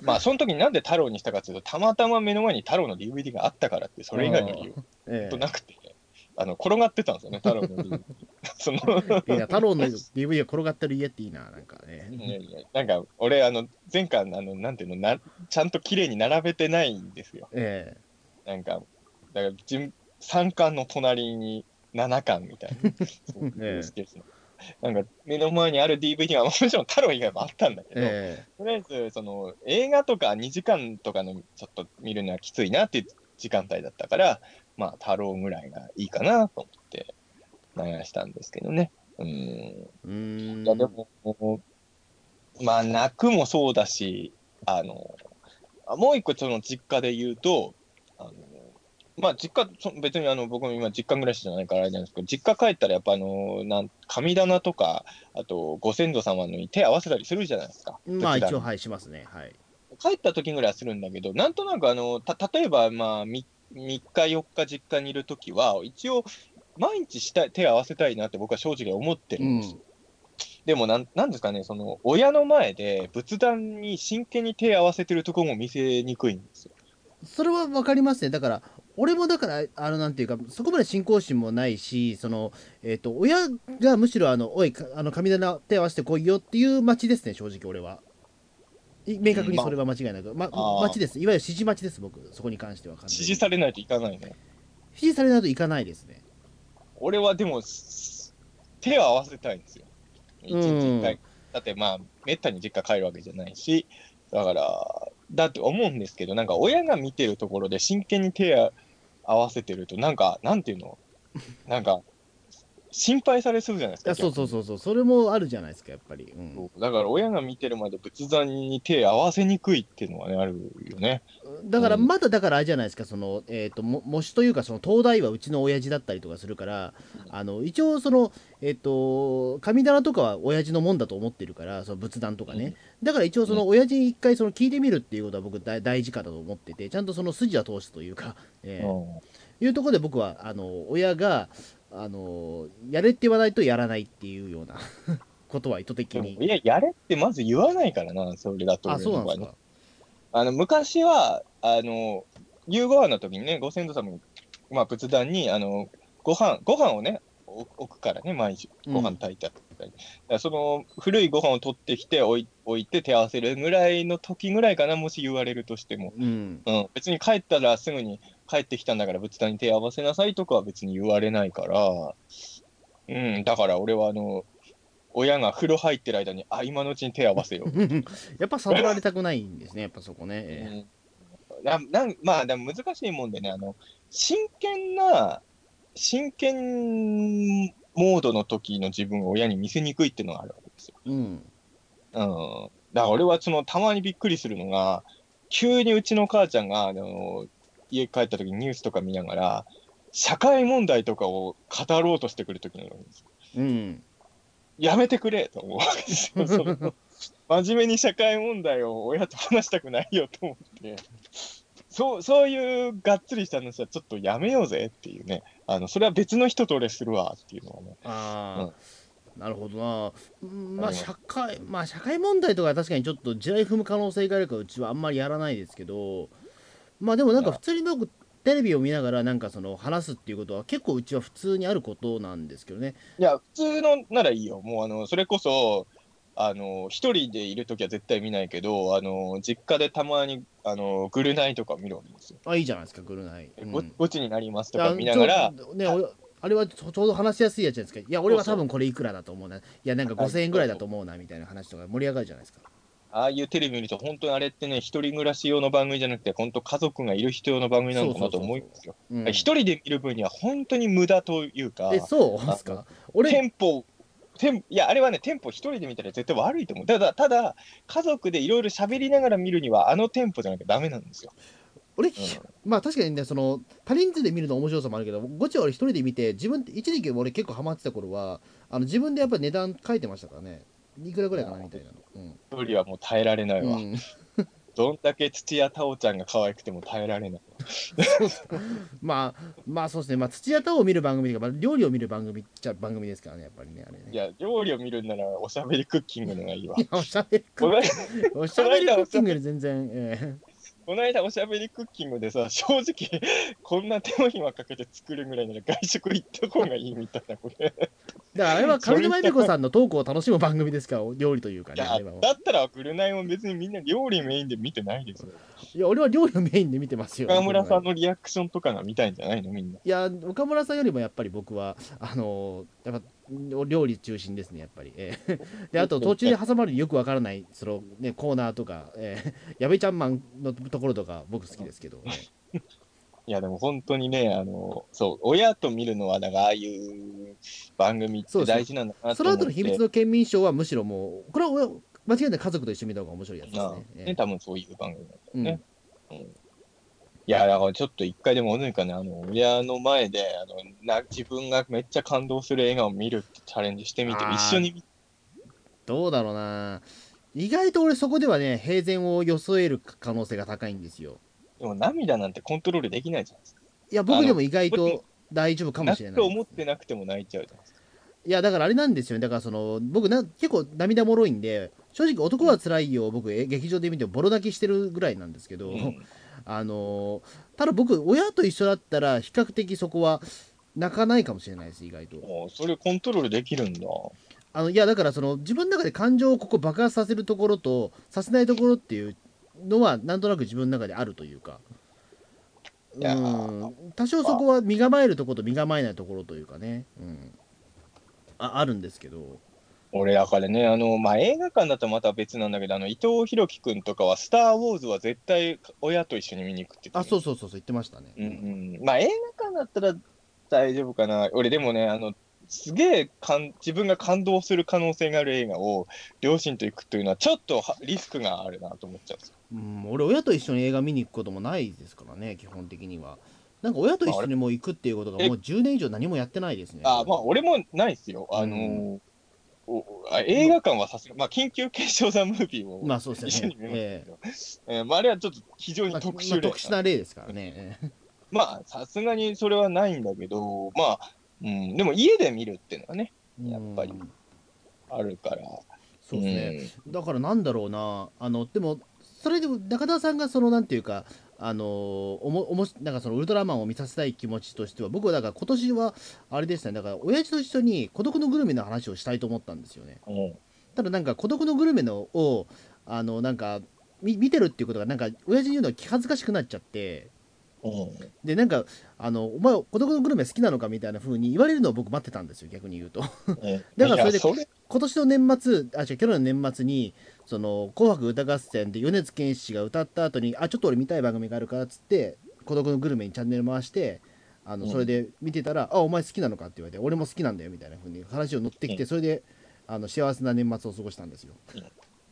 S3: まあ、その時になんで太郎にしたかというと、たまたま目の前に太郎の DVD があったからって、それ以外の理由
S2: え
S3: となくて、あの転がってたんですよね、太郎の DVD。その。
S2: えいいな太郎の DVD が転がってる家っていいななんかね。
S3: いやいやなんか、俺、あの、前回、あの、なんていうのな、ちゃんと綺麗に並べてないんですよ。
S2: え
S3: なんか、だから、順3巻の隣に7巻みたいな。そう
S2: ええ
S3: なんか、目の前にある DVD が、もちろん太郎以外もあったんだけ
S2: え
S3: ど、
S2: え
S3: とりあえず、その、映画とか2時間とかのちょっと見るのはきついなっていう時間帯だったから、まあ、太郎ぐらいがいいかなと思って流したんですけどね。うん。
S2: えうーん
S3: いや、でも、まあ、泣くもそうだし、あの、あもう一個その実家で言うと、あの、まあ、実家、そ別にあの、僕も今実家暮らしじゃないからあれなんですけど、実家帰ったらやっぱあの、なん、神棚とか、あと、ご先祖様に手合わせたりするじゃないですか。
S2: まあ一応はいしますねはい
S3: 帰った時ぐらいはするんだけど、なんとなくあの、た、例えば、まあ、3, 3日、4日実家にいる時は、一応、毎日したい手を合わせたいなって僕は正直思ってるんですよ。でもなん、なんですかね、その、親の前で仏壇に真剣に手を合わせてるところも見せにくいんですよ。
S2: それは分かりますね。だから俺もだからあのなんていうかそこまで信仰心もないしそのえっ、と親がむしろあのおいかあの神棚手合わせてこいよっていう町ですね正直俺は。い明確にそれは間違いなく、ま町です。いわゆる指示待ちです僕。そこに関しては
S3: 指示されないといかないの。
S2: 指示されないといかないですね
S3: 俺はでも、す手を合わせたいんですよ。一日一回。だってまあ、めったに実家帰るわけじゃないし、だから、だって思うんですけど、なんか親が見てるところで真剣に手を合わせてると、なんか、なんていうの？なんか、心配されそうじゃないですか。
S2: そうそうそうそうそれもあるじゃないですかやっぱり、うん。
S3: だから親が見てるまで仏壇に手合わせにくいっていうのはね、あるよね。
S2: だから
S3: うん。
S2: まだだからあれじゃないですかその、えー、とも模試というかその東大はうちの親父だったりとかするからあの一応そのえっ、と神棚とかは親父のもんだと思ってるからその仏壇とかね、だから一応その親父に一回その聞いてみるっていうことは僕大大事かだと思っててちゃんとその筋は通すというか、えー
S3: うん。
S2: いうところで僕はあの親があのやれって言わないとやらないっていうような ことは意図的に
S3: いや、やれってまず言わないからな、それだと。
S2: あそうなんです
S3: あの昔は、あの、夕ご飯の時にね、ご先祖様に、まあ、仏壇に、あの、ご飯、ご飯をね、お置くからね、毎日、ご飯炊いてあったり。だからその、古いご飯を取ってきて置い、置いて手合わせるぐらいの時ぐらいかな、もし言われるとしても。
S2: うん
S3: うん、別に帰ったらすぐに帰ってきたんだから仏壇に手合わせなさいとかは別に言われないから、うん、だから俺はあの、親が風呂入ってる間に、あ、今のうちに手合わせよう。
S2: やっぱ悟られたくないんですねやっぱそこね、えー
S3: うんななんまあ、でも難しいもんでね、あの、真剣な、真剣モードの時の自分を親に見せにくいっていうのがあるわけですよ。
S2: うん
S3: うん。だから俺はその、たまにびっくりするのが、急にうちの母ちゃんが、あの、家帰った時にニュースとか見ながら、社会問題とかを語ろうとしてくる時があるんですよ。
S2: うん
S3: やめてくれと思うわけですよ。その真面目に社会問題を親と話したくないよと思って。そう、そういうがっつりした話はちょっとやめようぜっていうね。あの、それは別の人と俺するわっていうのはね。
S2: ああ、なるほどな。うんまあ社会、まあ社会問題とか確かにちょっと地雷踏む可能性があるからうちはあんまりやらないですけど、まあでもなんか普通に僕テレビを見ながらなんかその話すっていうことは結構うちは普通にあることなんですけどね。
S3: いや、普通のならいいよ。もうあの、それこそ、あの、一人でいるときは絶対見ないけど、あの、実家でたまに、あの、グルナイとか見るわけですよ。
S2: あ、いいじゃないですか、グルナイ。うん
S3: ごゴチになりますとか見ながら、
S2: ね、おあれはちょちょうど話しやすいやつじゃないですか。いや、俺は多分これいくらだと思うな。いや、なんか5000円ぐらいだと思うな、みたいな話とか盛り上がるじゃないですか。
S3: ああいうテレビ見ると、本当にあれってね、一人暮らし用の番組じゃなくて、本当家族がいる人用の番組なのかなと思うんですよ。
S2: うん
S3: 一人で見る分には本当に無駄というか、
S2: え、そうですか？俺、
S3: テンポ、テンいや、あれはね、テンポ一人で見たら絶対悪いと思う。ただ、ただ、家族でいろいろ喋りながら見るには、あのテンポじゃなきゃダメなんですよ。
S2: 俺、
S3: うん
S2: まあ確かにねその他人数で見るの面白さもあるけどゴチは俺一人で見て自分一時期俺結構ハマってた頃はあの自分でやっぱり値段書いてましたからねいくらぐらいかなみたいなの。うん、
S3: 一人はもう耐えられないわ。
S2: うん、
S3: どんだけ土屋太鳳ちゃんが可愛くても耐えられない。わ。
S2: まあまあそうですね。まあ土屋太鳳を見る番組というか、まあ、料理を見る番組っちゃ番組ですからねやっぱりねあれね。
S3: いや、料理を見るんなら、おしゃべりクッキングのがいいわ。
S2: い。やおしゃべりクッ
S3: この間
S2: おしゃべりクッキングより全然、え
S3: この間おしゃべりクッキングでさ、正直、こんな手間暇かけて作るぐらいなら外食行った方がいいみたいな、これ。
S2: えだからあれは上沼恵美子さんのトークを楽しむ番組ですから料理というかね
S3: だったら、ぐるナイも別にみんな料理メインで見てないですよ。
S2: いや俺は料理をメインで見てますよ
S3: 岡村さんのリアクションとかが見たいんじゃないのみんな。
S2: いや岡村さんよりもやっぱり僕はあのやっぱ料理中心ですねやっぱり、ええ。であと途中で挟まるよくわからないその、ね、コーナーとか、ええ。やべちゃんマンのところとか僕好きですけど、え
S3: い。や、でも本当にね、あの、そう、親と見るのは、だから、ああいう番組って大事なんだな
S2: えその後の。秘密の県民賞はむしろもうこれは間違いなく家族と一緒に見た方が面白いやつです
S3: なあ
S2: ね。え
S3: ね、多分そういう番組なんだよ
S2: うん。
S3: ね。いや、だからちょっと一回でもおぬいかね、あの、親の前で、あの、な、自分がめっちゃ感動する映画を見るってチャレンジしてみて、
S2: あー。
S3: 一緒に見
S2: どうだろうな。意外と俺そこではね平然を装える可能性が高いんですよ。
S3: でも涙なんてコントロールできないじゃないですか。
S2: いや僕でも意外
S3: あの
S2: と大丈夫かもしれない
S3: 泣くと思ってなくても泣いちゃうじゃないですか。
S2: いやだからあれなんですよね。だからその僕な結構涙もろいんで正直男は辛いよ。僕え劇場で見てボロ泣きしてるぐらいなんですけど、
S3: うん。
S2: あのーただ僕親と一緒だったら比較的そこは泣かないかもしれないです意外と。
S3: それコントロールできるんだ。
S2: あのいやだからその自分の中で感情をここ爆発させるところとさせないところっていうのはなんとなく自分の中であるというか。う
S3: ー。
S2: ん。多少そこは身構えるところと身構えないところというかね、うん、ああるんですけど
S3: 俺、だからね、あの、まあ、映画館だとまた別なんだけど、あの、伊藤博樹君とかは、スター・ウォーズは絶対親と一緒に見に行くって言って
S2: あそう
S3: う。
S2: そうそうそう言ってましたね、
S3: うんうん。まあ、映画館だったら大丈夫かな。俺、でもね、あの、すげえ自分が感動する可能性がある映画を両親と行くというのは、ちょっとはリスクがあるなと思っちゃうんですよ。
S2: うん、俺親と一緒に映画見に行くこともないですからね基本的にはなんか親と一緒にもう行くっていうことが
S3: え
S2: もう10年以上何もやってないですね
S3: あまあ、俺もないですよ。あのー映画館はさすが、まあ、緊急検証ザムービーを
S2: まあそうですよね。
S3: 一緒に見ました
S2: え
S3: まあ、あれはちょっと非常に特殊例
S2: まあ特殊な例ですからね。え え
S3: まあ、さすがにそれはないんだけど、まあ、うん、でも家で見るっていうのがね、やっぱり
S2: うん
S3: あるから。
S2: そうですね、だからなんだろうな。あのでもそれでも中田さんがそのなんていうかあのおもおもしなんかそのウルトラマンを見させたい気持ちとしては僕はだから今年はあれですね。だから親父と一緒に孤独のグルメの話をしたいと思ったんですよね。ただなんか孤独のグルメのをあのなんかみ見てるっていうことがなんか親父に言うのは気恥ずかしくなっちゃって。
S3: うん
S2: でなんかあのお前孤独のグルメ好きなのかみたいな風に言われるのを僕待ってたんですよ逆に言うと。だからそれで今年の年末あ違う去年の年末に「その紅白歌合戦」で米津玄師が歌った後にあちょっと俺見たい番組があるからっつって孤独のグルメにチャンネル回してあの
S3: うん。
S2: それで見てたら「あお前好きなのか?」って言われて「俺も好きなんだよ」みたいな風に話を乗ってきて
S3: うん。
S2: それであの幸せな年末を過ごしたんですよ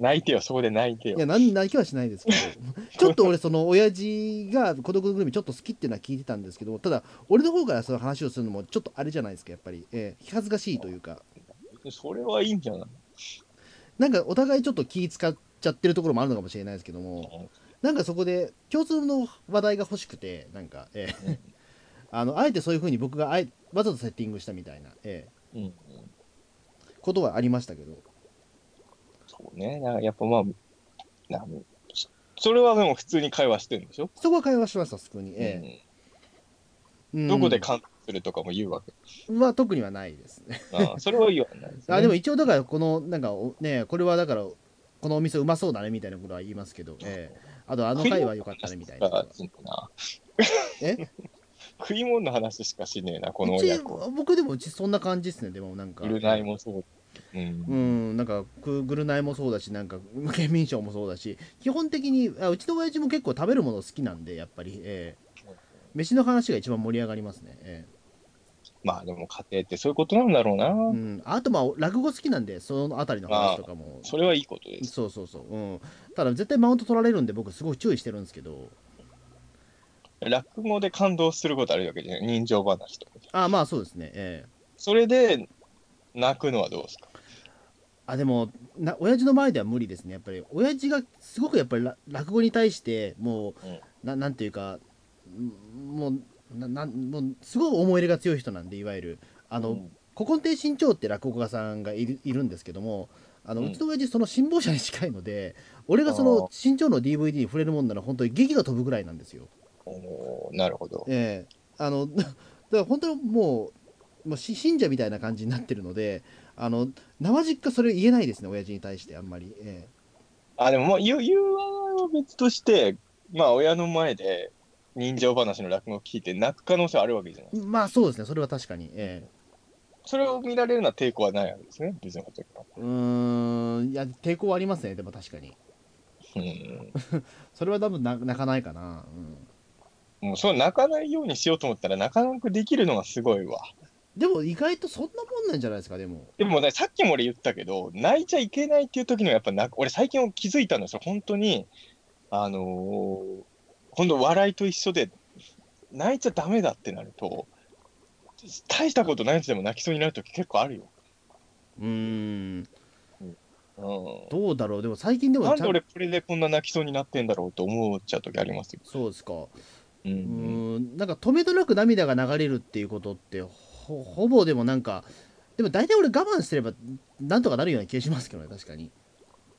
S3: 泣いてよ、そこで泣いてよ。
S2: い。や何泣きはしないですけど。ちょっと俺その親父が孤独のグルメちょっと好きっていうのは聞いてたんですけどただ俺の方からその話をするのもちょっとあれじゃないですかやっぱり、えー恥ずかしいというか。
S3: それはいいんじゃない？
S2: なんかお互いちょっと気使っちゃってるところもあるのかもしれないですけどもなんかそこで共通の話題が欲しくてなんか、えー
S3: うん。あ
S2: あのあえてそういうふうに僕があえわざとセッティングしたみたいな、え
S3: うんうん。
S2: ーことはありましたけど
S3: そうね。だからやっぱまあ、なそれはでも普通に会話してるんでしょ、
S2: そこは会話しました普通に、え
S3: うん。
S2: ー
S3: どこで感動するとかも言うわけ。
S2: うんは特にはないですね。
S3: ああそれは言わないです、ね。
S2: あでも一応だからこのなんかおねこれはだからこのお店うまそうだねみたいなことは言いますけど、ええ。あとあの回は良かったねみたいな
S3: えな
S2: え？
S3: 食い物の話しかしねえな、この親子。
S2: 僕でもうちそんな感じですねでもなんか。
S3: いるないもそう。うん。
S2: うんなんかくぐるナイもそうだしなんか 県民賞もそうだし基本的にあうちの親父も結構食べるもの好きなんでやっぱり、ええ。飯の話が一番盛り上がりますね、え
S3: まあでも家庭ってそういうことなんだろうな。
S2: えうん、あとまあ落語好きなんでそのあたりの話とかも。
S3: それはいいことです。
S2: そうそうそう、うん、ただ絶対マウント取られるんで僕すごい注意してるんですけど。
S3: 落語で感動することあるわけじゃない？人情話とか。
S2: あまあそうですねええ。
S3: それで泣くのはどうですか？
S2: あでもな親父の前では無理ですね。やっぱり親父がすごくやっぱりら落語に対してもう、
S3: うん。
S2: ななんていうかんもうななんもうすごい思い入れが強い人なんでいわゆる。あの、
S3: うん。
S2: 古今亭新潮って落語家さんがいるいるんですけどもあの、
S3: う
S2: うんちの親父その辛抱者に近いので俺がその新潮の DVD に触れるもんなら本当に劇が飛ぶぐらいなんですよ。
S3: おーなるほど。
S2: ええ。あのだから本当にもうもうし信者みたいな感じになってるのであの生実家それ言えないですね親父に対してあんまり、え
S3: あ、でもまあ言う、は別として、まあ親の前で人情話の落語を聞いて泣く可能性はあるわけじゃない
S2: えまあそうですね。それは確かに、え
S3: それを見られるのは抵抗はないわけですね、別の
S2: うーん。いや抵抗はありますね。でも確かに。
S3: うん。
S2: それは多分な泣かないかな、うん。
S3: もうそう泣かないようにしようと思ったら泣かなくできるのがすごいわ。
S2: でも意外とそんなもんなんじゃないですかでも
S3: でもね、さっきも俺言ったけど、泣いちゃいけないっていう時のやっぱな、俺最近気づいたんですよ。本当に、あのー、本当笑いと一緒で、泣いちゃダメだってなると、大したことないやつでも泣きそうになる時結構あるよ。
S2: うーん
S3: うん。
S2: どうだろうでも最近でも
S3: なんで俺これでこんな泣きそうになってんだろうと思っちゃう時ありますよ。
S2: そうですか
S3: う。
S2: うーんなんか止めどなく涙が流れるっていうことってほほぼでもなんかでも大体俺我慢すればなんとかなるような気がしますけどね確かに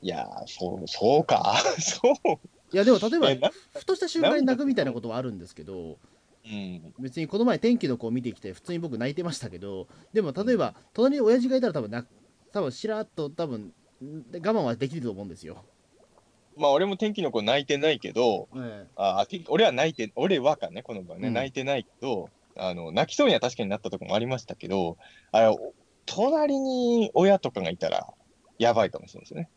S3: いやー、そう、そうか。そう。
S2: いやでも例えばふとした瞬間に泣くみたいなことはあるんですけど
S3: うん。
S2: 別にこの前天気の子を見てきて普通に僕泣いてましたけどでも例えば隣に親父がいたら多分な多分しらっと多分我慢はできると思うんですよ、
S3: まあ俺も天気の子泣いてないけど、
S2: え
S3: あ天気俺は泣いて、俺はかね、この場合ね、
S2: うん
S3: 泣いてないけど、あの、泣きそうには確かになったとこもありましたけど、あれ、お隣に親とかがいたら、やばいかもしれないですね。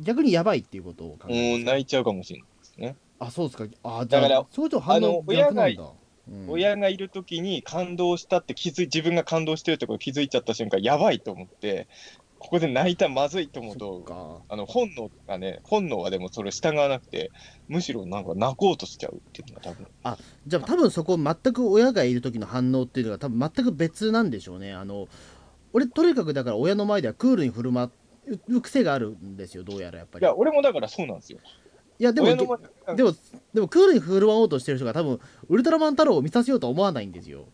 S2: 逆にやばいっていうことを考
S3: う
S2: え
S3: ん、泣いちゃうかもしれないですね。
S2: あそうですかあ
S3: だから
S2: そうちょっと反応逆なんだうん
S3: 親がいるときに感動したって気づい、自分が感動してるってこと気づいちゃった瞬間、やばいと思って、ここで泣いたらまずいと思うと、
S2: か
S3: あの本能がね、本能はでもそれ従わなくて、むしろなんか泣こうとしちゃうっていうのが多分。
S2: じゃあ多分そこ全く親がいる時の反応っていうのが多分全く別なんでしょうねあの俺とにかくだから親の前ではクールに振る舞う癖があるんですよどうやらやっぱり
S3: いや、俺もだからそうなんですよ。
S2: いやでもでもでもクールに振る舞おうとしてる人が多分ウルトラマン太郎を見させようとは思わないんですよ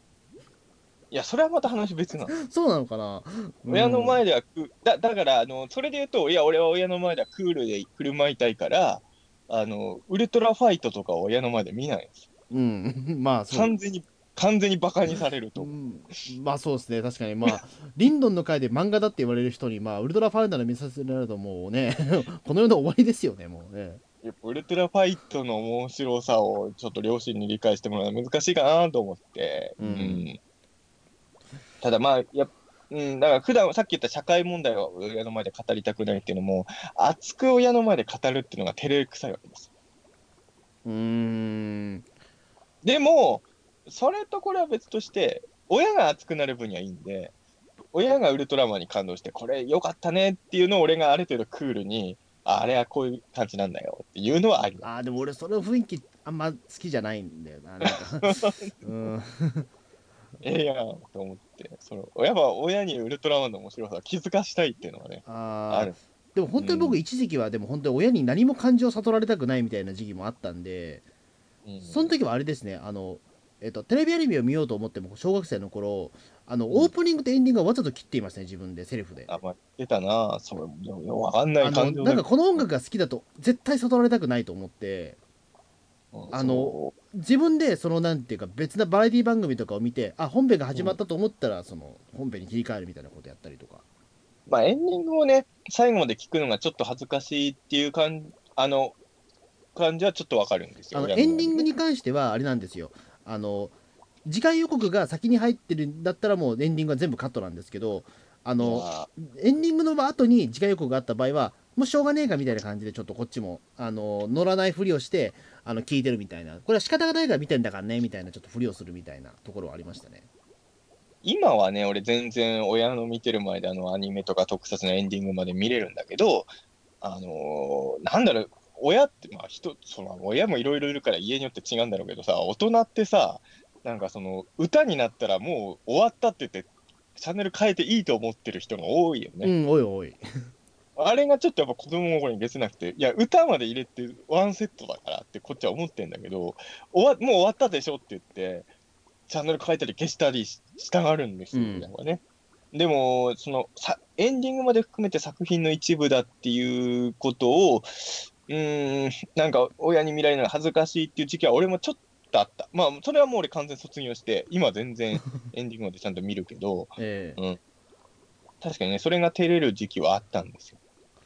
S3: いや、それはまた話別なの。
S2: そうなのかな？
S3: 親の前ではクだだからあの、それで言うと、いや、俺は親の前ではクールで振る舞いたいから、あのウルトラファイトとかを親の前で見ないんですよ。
S2: うん、うん、まあそう。
S3: 完全に、完全にバカにされると。
S2: うん。まあそうですね。確かに。まあ リンドンの回で漫画だって言われる人にまあウルトラファイナル見させられるともうね この世の終わりですよねもうね。
S3: やっぱウルトラファイトの面白さをちょっと両親に理解してもらうのは難しいかなと思って、
S2: うん
S3: ただまあやっうん、だから普段さっき言った社会問題を親の前で語りたくないっていうのも熱く親の前で語るっていうのが照れくさいわけです。
S2: うーん。
S3: でもそれとこれは別として親が熱くなる分にはいいんで親がウルトラマンに感動してこれ良かったねっていうのを俺がある程度クールにああれはこういう感じなんだよっていうのはあります。
S2: あーでも俺その雰囲気あんま好きじゃないんだよななんか。うん。
S3: ええやんと思って、そのやっぱ親にウルトラマンの面白さを気づかしたいっていうのはね、ある。
S2: でも本当に僕一時期はでも本当に親に何も感情を悟られたくないみたいな時期もあったんで
S3: うん。
S2: その時はあれですねあのえっとテレビアニメを見ようと思っても小学生の頃あの
S3: うん。
S2: オープニングとエンディングはわざと切っていましたね自分でセリフで。
S3: あ、まあ、出たな、それ、わかんない感情
S2: なんかこの音楽が好きだと絶対悟られたくないと思って。
S3: うん
S2: あの自分でそのなんていうか別なバラエティ番組とかを見てあ本編が始まったと思ったらその本編に切り替えるみたいなことやったりとか
S3: まあ、エンディングをね、最後まで聞くのがちょっと恥ずかしいっていう感あの感じはちょっとわかるんですよ。
S2: あの
S3: 親
S2: エンディング
S3: に。
S2: に関してはあれなんですよあの次回予告が先に入ってるんだったらもうエンディングは全部カットなんですけどあの
S3: あ
S2: エンディングの後に次回予告があった場合はもうしょうがねえかみたいな感じでちょっとこっちもあの乗らないふりをしてあの聞いてるみたいな。これは仕方がないから見てんだからねみたいなちょっとふりをするみたいなところはありましたね。
S3: 今はね、俺全然親の見てる前であのアニメとか特撮のエンディングまで見れるんだけど、あのーなんだろう、親って、まあ人、その親もいろいろいるから家によって違うんだろうけどさ、大人ってさ、なんかその歌になったらもう終わったって言って、チャンネル変えていいと思ってる人が多いよね。
S2: うんおいおい
S3: あれがちょっとやっぱ子供の頃に別なくて、いや、歌まで入れてワンセットだからってこっちは思ってんだけど、終わもう終わったでしょって言って、チャンネル変えたり消したりししたがるんですよ、
S2: うん
S3: 親はね。でも、そのさ、エンディングまで含めて作品の一部だっていうことを、うーん、なんか親に見られるのが恥ずかしいっていう時期は俺もちょっとあった。まあ、それはもう俺完全卒業して、今全然 エンディングまでちゃんと見るけど、
S2: ええ
S3: 確かにね、それが照れる時期はあったんですよ。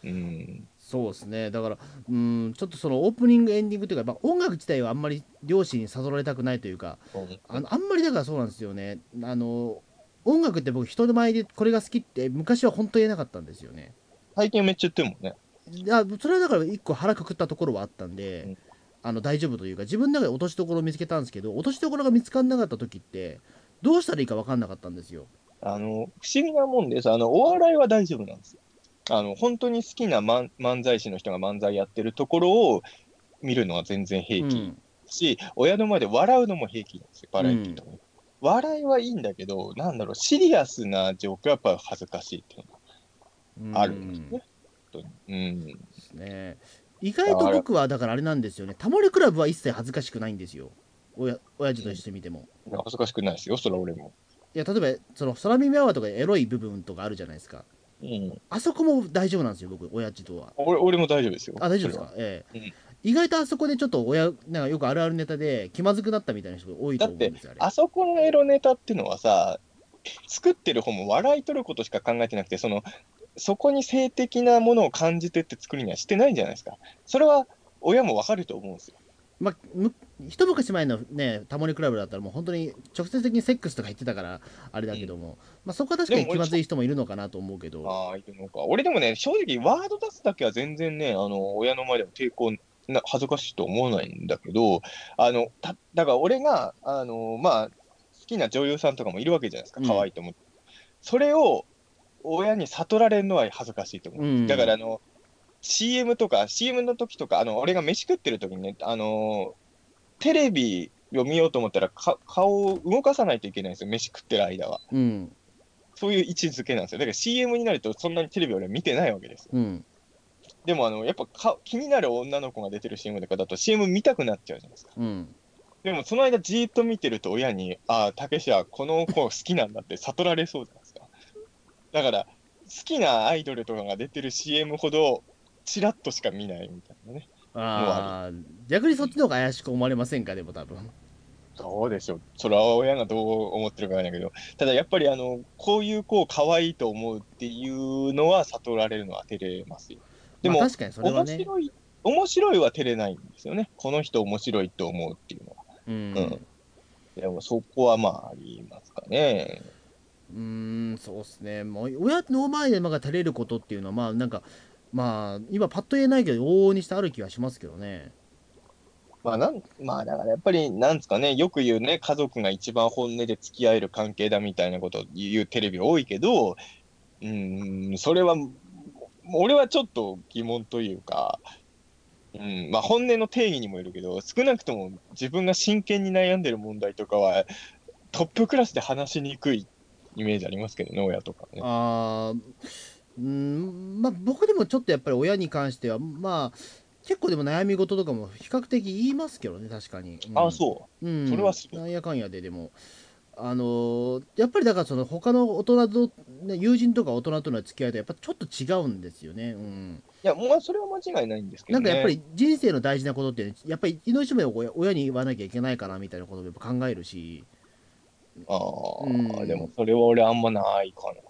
S3: うん。
S2: そうですねだからうんちょっとそのオープニングエンディングというか、まあ、音楽自体はあんまり両親に悟られたくないというかあのあんまりだからそうなんですよねあの音楽って僕人の前でこれが好きって昔は本当言えなかったんですよね
S3: 最近めっちゃ言ってるもんね。
S2: いやそれはだから一個腹くくったところはあったんで、
S3: うん
S2: あの大丈夫というか自分の中で落としどころを見つけたんですけど落としどころが見つからなかった時ってどうしたらいいか分かんなかったんですよ。
S3: あの、不思議なもんです。あの、お笑いは大丈夫なんですよ。あの、本当に好きな漫漫才師の人が漫才やってるところを見るのは全然
S2: う
S3: 平気
S2: ん、
S3: し、親の前で笑うのも平気なんですよ、バラエティーとか、笑いはいいんだけど、なんだろう、シリアスな状況はやっぱ恥ずかしいっていうのがあるんですね。うん。
S2: 意外と僕はだからあれなんですよね。タモリクラブは一切恥ずかしくないんですよ。親親父として見ても。
S3: 恥ずかしくないですよ、それは俺も。
S2: いや例えばその空耳アワーとかエロい部分とかあるじゃないですか。
S3: うん。
S2: あそこも大丈夫なんですよ、僕、親父とは。
S3: 俺俺も大丈夫ですよ。
S2: あ、大丈夫ですか？ええ意外とあそこでちょっと親、なんかよくあるあるネタで気まずくなったみたいな人多いと思うんですよ、あれ。
S3: あそこのエロネタっていうのはさ、作ってる方も笑い取ることしか考えてなくて、その、そこに性的なものを感じてって作りにはしてないんじゃないですか。それは親もわかると思うんですよ。
S2: まあ、む一昔前のね、タモリクラブだったらもう本当に直接的にセックスとか言ってたからあれだけども、まあそこは確かに気まずい人もいるのかなと思うけど、
S3: ああ、いるのか。俺でもね、正直ワード出すだけは全然ね、あの、親の前でも抵抗な、恥ずかしいと思わないんだけど、あの、ただから俺が、あの、まあ、好きな女優さんとかもいるわけじゃないですか、
S2: うん
S3: 可愛いと思って。それを親に悟られるのは恥ずかしいと思う。
S2: うん
S3: だからあの、CM とか、CM の時とか、あの、俺が飯食ってる時にね、あの、テレビを見ようと思ったらか、顔を動かさないといけないんですよ、飯食ってる間は。
S2: うん、
S3: そういう位置づけなんですよ。だから CM になるとそんなにテレビを俺見てないわけですよ。
S2: うん、
S3: でもあの、やっぱか気になる女の子が出てる CM とかだと CM 見たくなっちゃうじゃないですか。
S2: うん、
S3: でもその間じーっと見てると親に、ああ、たけしはこの子好きなんだって悟られそうじゃないですか。だから、好きなアイドルとかが出てる CM ほど、チラッとしか見ないみたいなね。
S2: ああ、逆にそっちの方が怪しく思われませんか、でも多分。
S3: そうでしょ。それは親がどう思ってるかわかんないけど、ただやっぱりあの、こういう子を可愛いと思うっていうのは悟られるのは照れますよ。でも、
S2: まあ確かにそれはね、
S3: 面白い、面白いは照れないんですよね。この人面白いと思うっていうのは。
S2: うん、
S3: うんでもそこはまあありますかね。
S2: うーん、そうですね。もう親の前でまが照れることっていうのは、まあなんか、まあ今パッと言えないけど、往々にしてある気はしますけどね。
S3: まあなん、まあだからやっぱりなんですかね、よく言うね、家族が一番本音で付き合える関係だみたいなことを言うテレビ多いけど、うーん、それは、俺はちょっと疑問というか、うん、まあ本音の定義にもよるけど、少なくとも自分が真剣に悩んでる問題とかは、トップクラスで話しにくいイメージありますけどね、親とかね。
S2: あーうーん、まあ僕でもちょっとやっぱり親に関しては、まあ結構でも悩み事とかも比較的言いますけどね、確かに。うん、
S3: あ、そう。
S2: うん、
S3: それはすごい
S2: なんやかんやででも。あのーやっぱりだからその他の大人と、ね、友人とか大人との付き合いとやっぱちょっと違うんですよね。うん、
S3: いや、もうそれは間違いないんですけどね。
S2: なんかやっぱり人生の大事なことって、やっぱり命の目を親親に言わなきゃいけないかなみたいなことをやっぱ考えるし、
S3: ああ、
S2: うん
S3: でもそれは俺あんまないかな。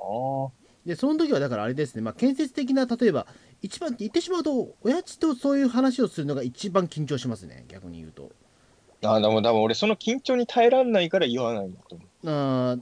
S2: でその時はだからあれですね、まあ、建設的な、例えば、一番言ってしまうと、親父とそういう話をするのが一番緊張しますね、逆に言うと。
S3: あでも多分俺その緊張に耐えられないから言わないんだと思う。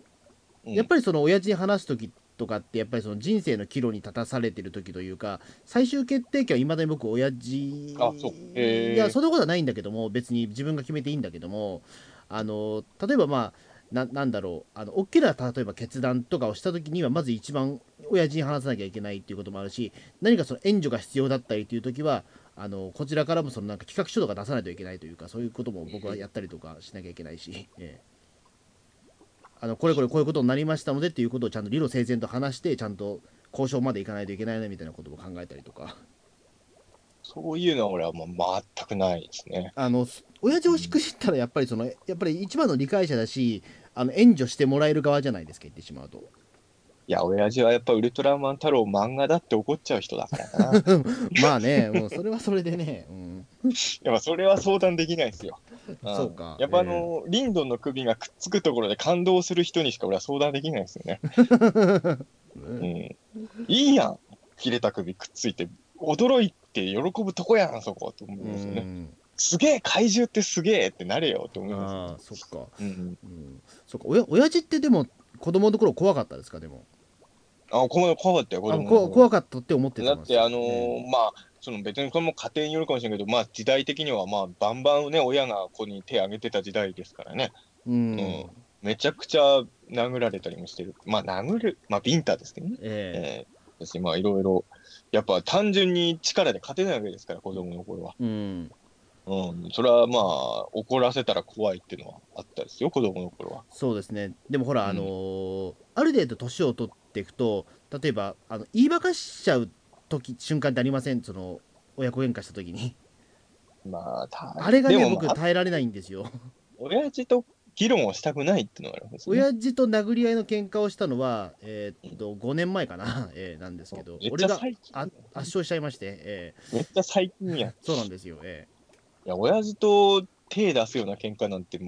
S3: うん。
S2: やっぱりその親父に話す時とかって、やっぱりその人生の岐路に立たされてる時というか、最終決定権はいまだに僕、親父
S3: あそう。へー。
S2: いや、そんなことはないんだけども、別に自分が決めていいんだけども、あの例えばまあ、ななんだろう、あの大きな例えば決断とかをした時には、まず一番親父に話さなきゃいけないっていうこともあるし、何かその援助が必要だったりという時は、あのこちらからもそのなんか企画書とか出さないといけないというか、そういうことも僕はやったりとかしなきゃいけないし。ええ。あのこれこれこういうことになりましたのでっていうことをちゃんと理路整然と話してちゃんと交渉までいかないといけないなみたいなことも考えたりとか。
S3: そういうのは俺はもう全くないですね。
S2: あの親父をしくじったらやっぱりそのやっぱり一番の理解者だしあの援助してもらえる側じゃないですか言ってしまうと
S3: いや、親父はやっぱウルトラマン太郎漫画だって怒っちゃう人だからな。
S2: まあねもうそれはそれでね、うん、
S3: やっぱそれは相談できないですよ。ん
S2: そうか
S3: やっぱあの、リンドンの首がくっつくところで感動する人にしか俺は相談できないですよね。うん。いいやん。切れた首くっついて、驚いて喜ぶとこやん、そこ。と思うんですよね。
S2: うん。
S3: すげえ怪獣ってすげえってなれよって思います。よ。
S2: ああそっか、
S3: うん。
S2: うん、そっか。親親父ってでも子供のところ怖かったですか？でも。
S3: あ、怖かったよ、子
S2: あ
S3: 供
S2: 怖かったって思ってた
S3: だって、あのーまあ、その別にこれも家庭によるかもしれないけど、まあ、時代的には、まあ、バンバンね、親が子に手を挙げてた時代ですからね。
S2: うん、
S3: うん。めちゃくちゃ殴られたりもしてる。まあ、殴る、まあ、ビンタですけどね。
S2: え
S3: え。え私、まあ、いろいろ、やっぱ単純に力で勝てないわけですから、子供の頃は。
S2: えうん。
S3: うん、それはまあ、怒らせたら怖いっていうのはあったですよ、子供の頃は。
S2: そうですね。でもほら、
S3: うん
S2: あのーある程度年を取っていくと、例えば、あの言いまかしちゃう時瞬間ってありません？その、親子喧嘩した時に。
S3: まあ、た
S2: あれがね、僕耐えられないんですよ。
S3: 親父と議論をしたくないっていうのがあるんですね。
S2: 親父と殴り合いの喧嘩をしたのは、えーっと、5年前かな、えーなんですけど俺が圧勝しちゃいまして、え
S3: めっちゃ最近や
S2: そうなんですよ。え
S3: や、親父と手出すような喧嘩なんて、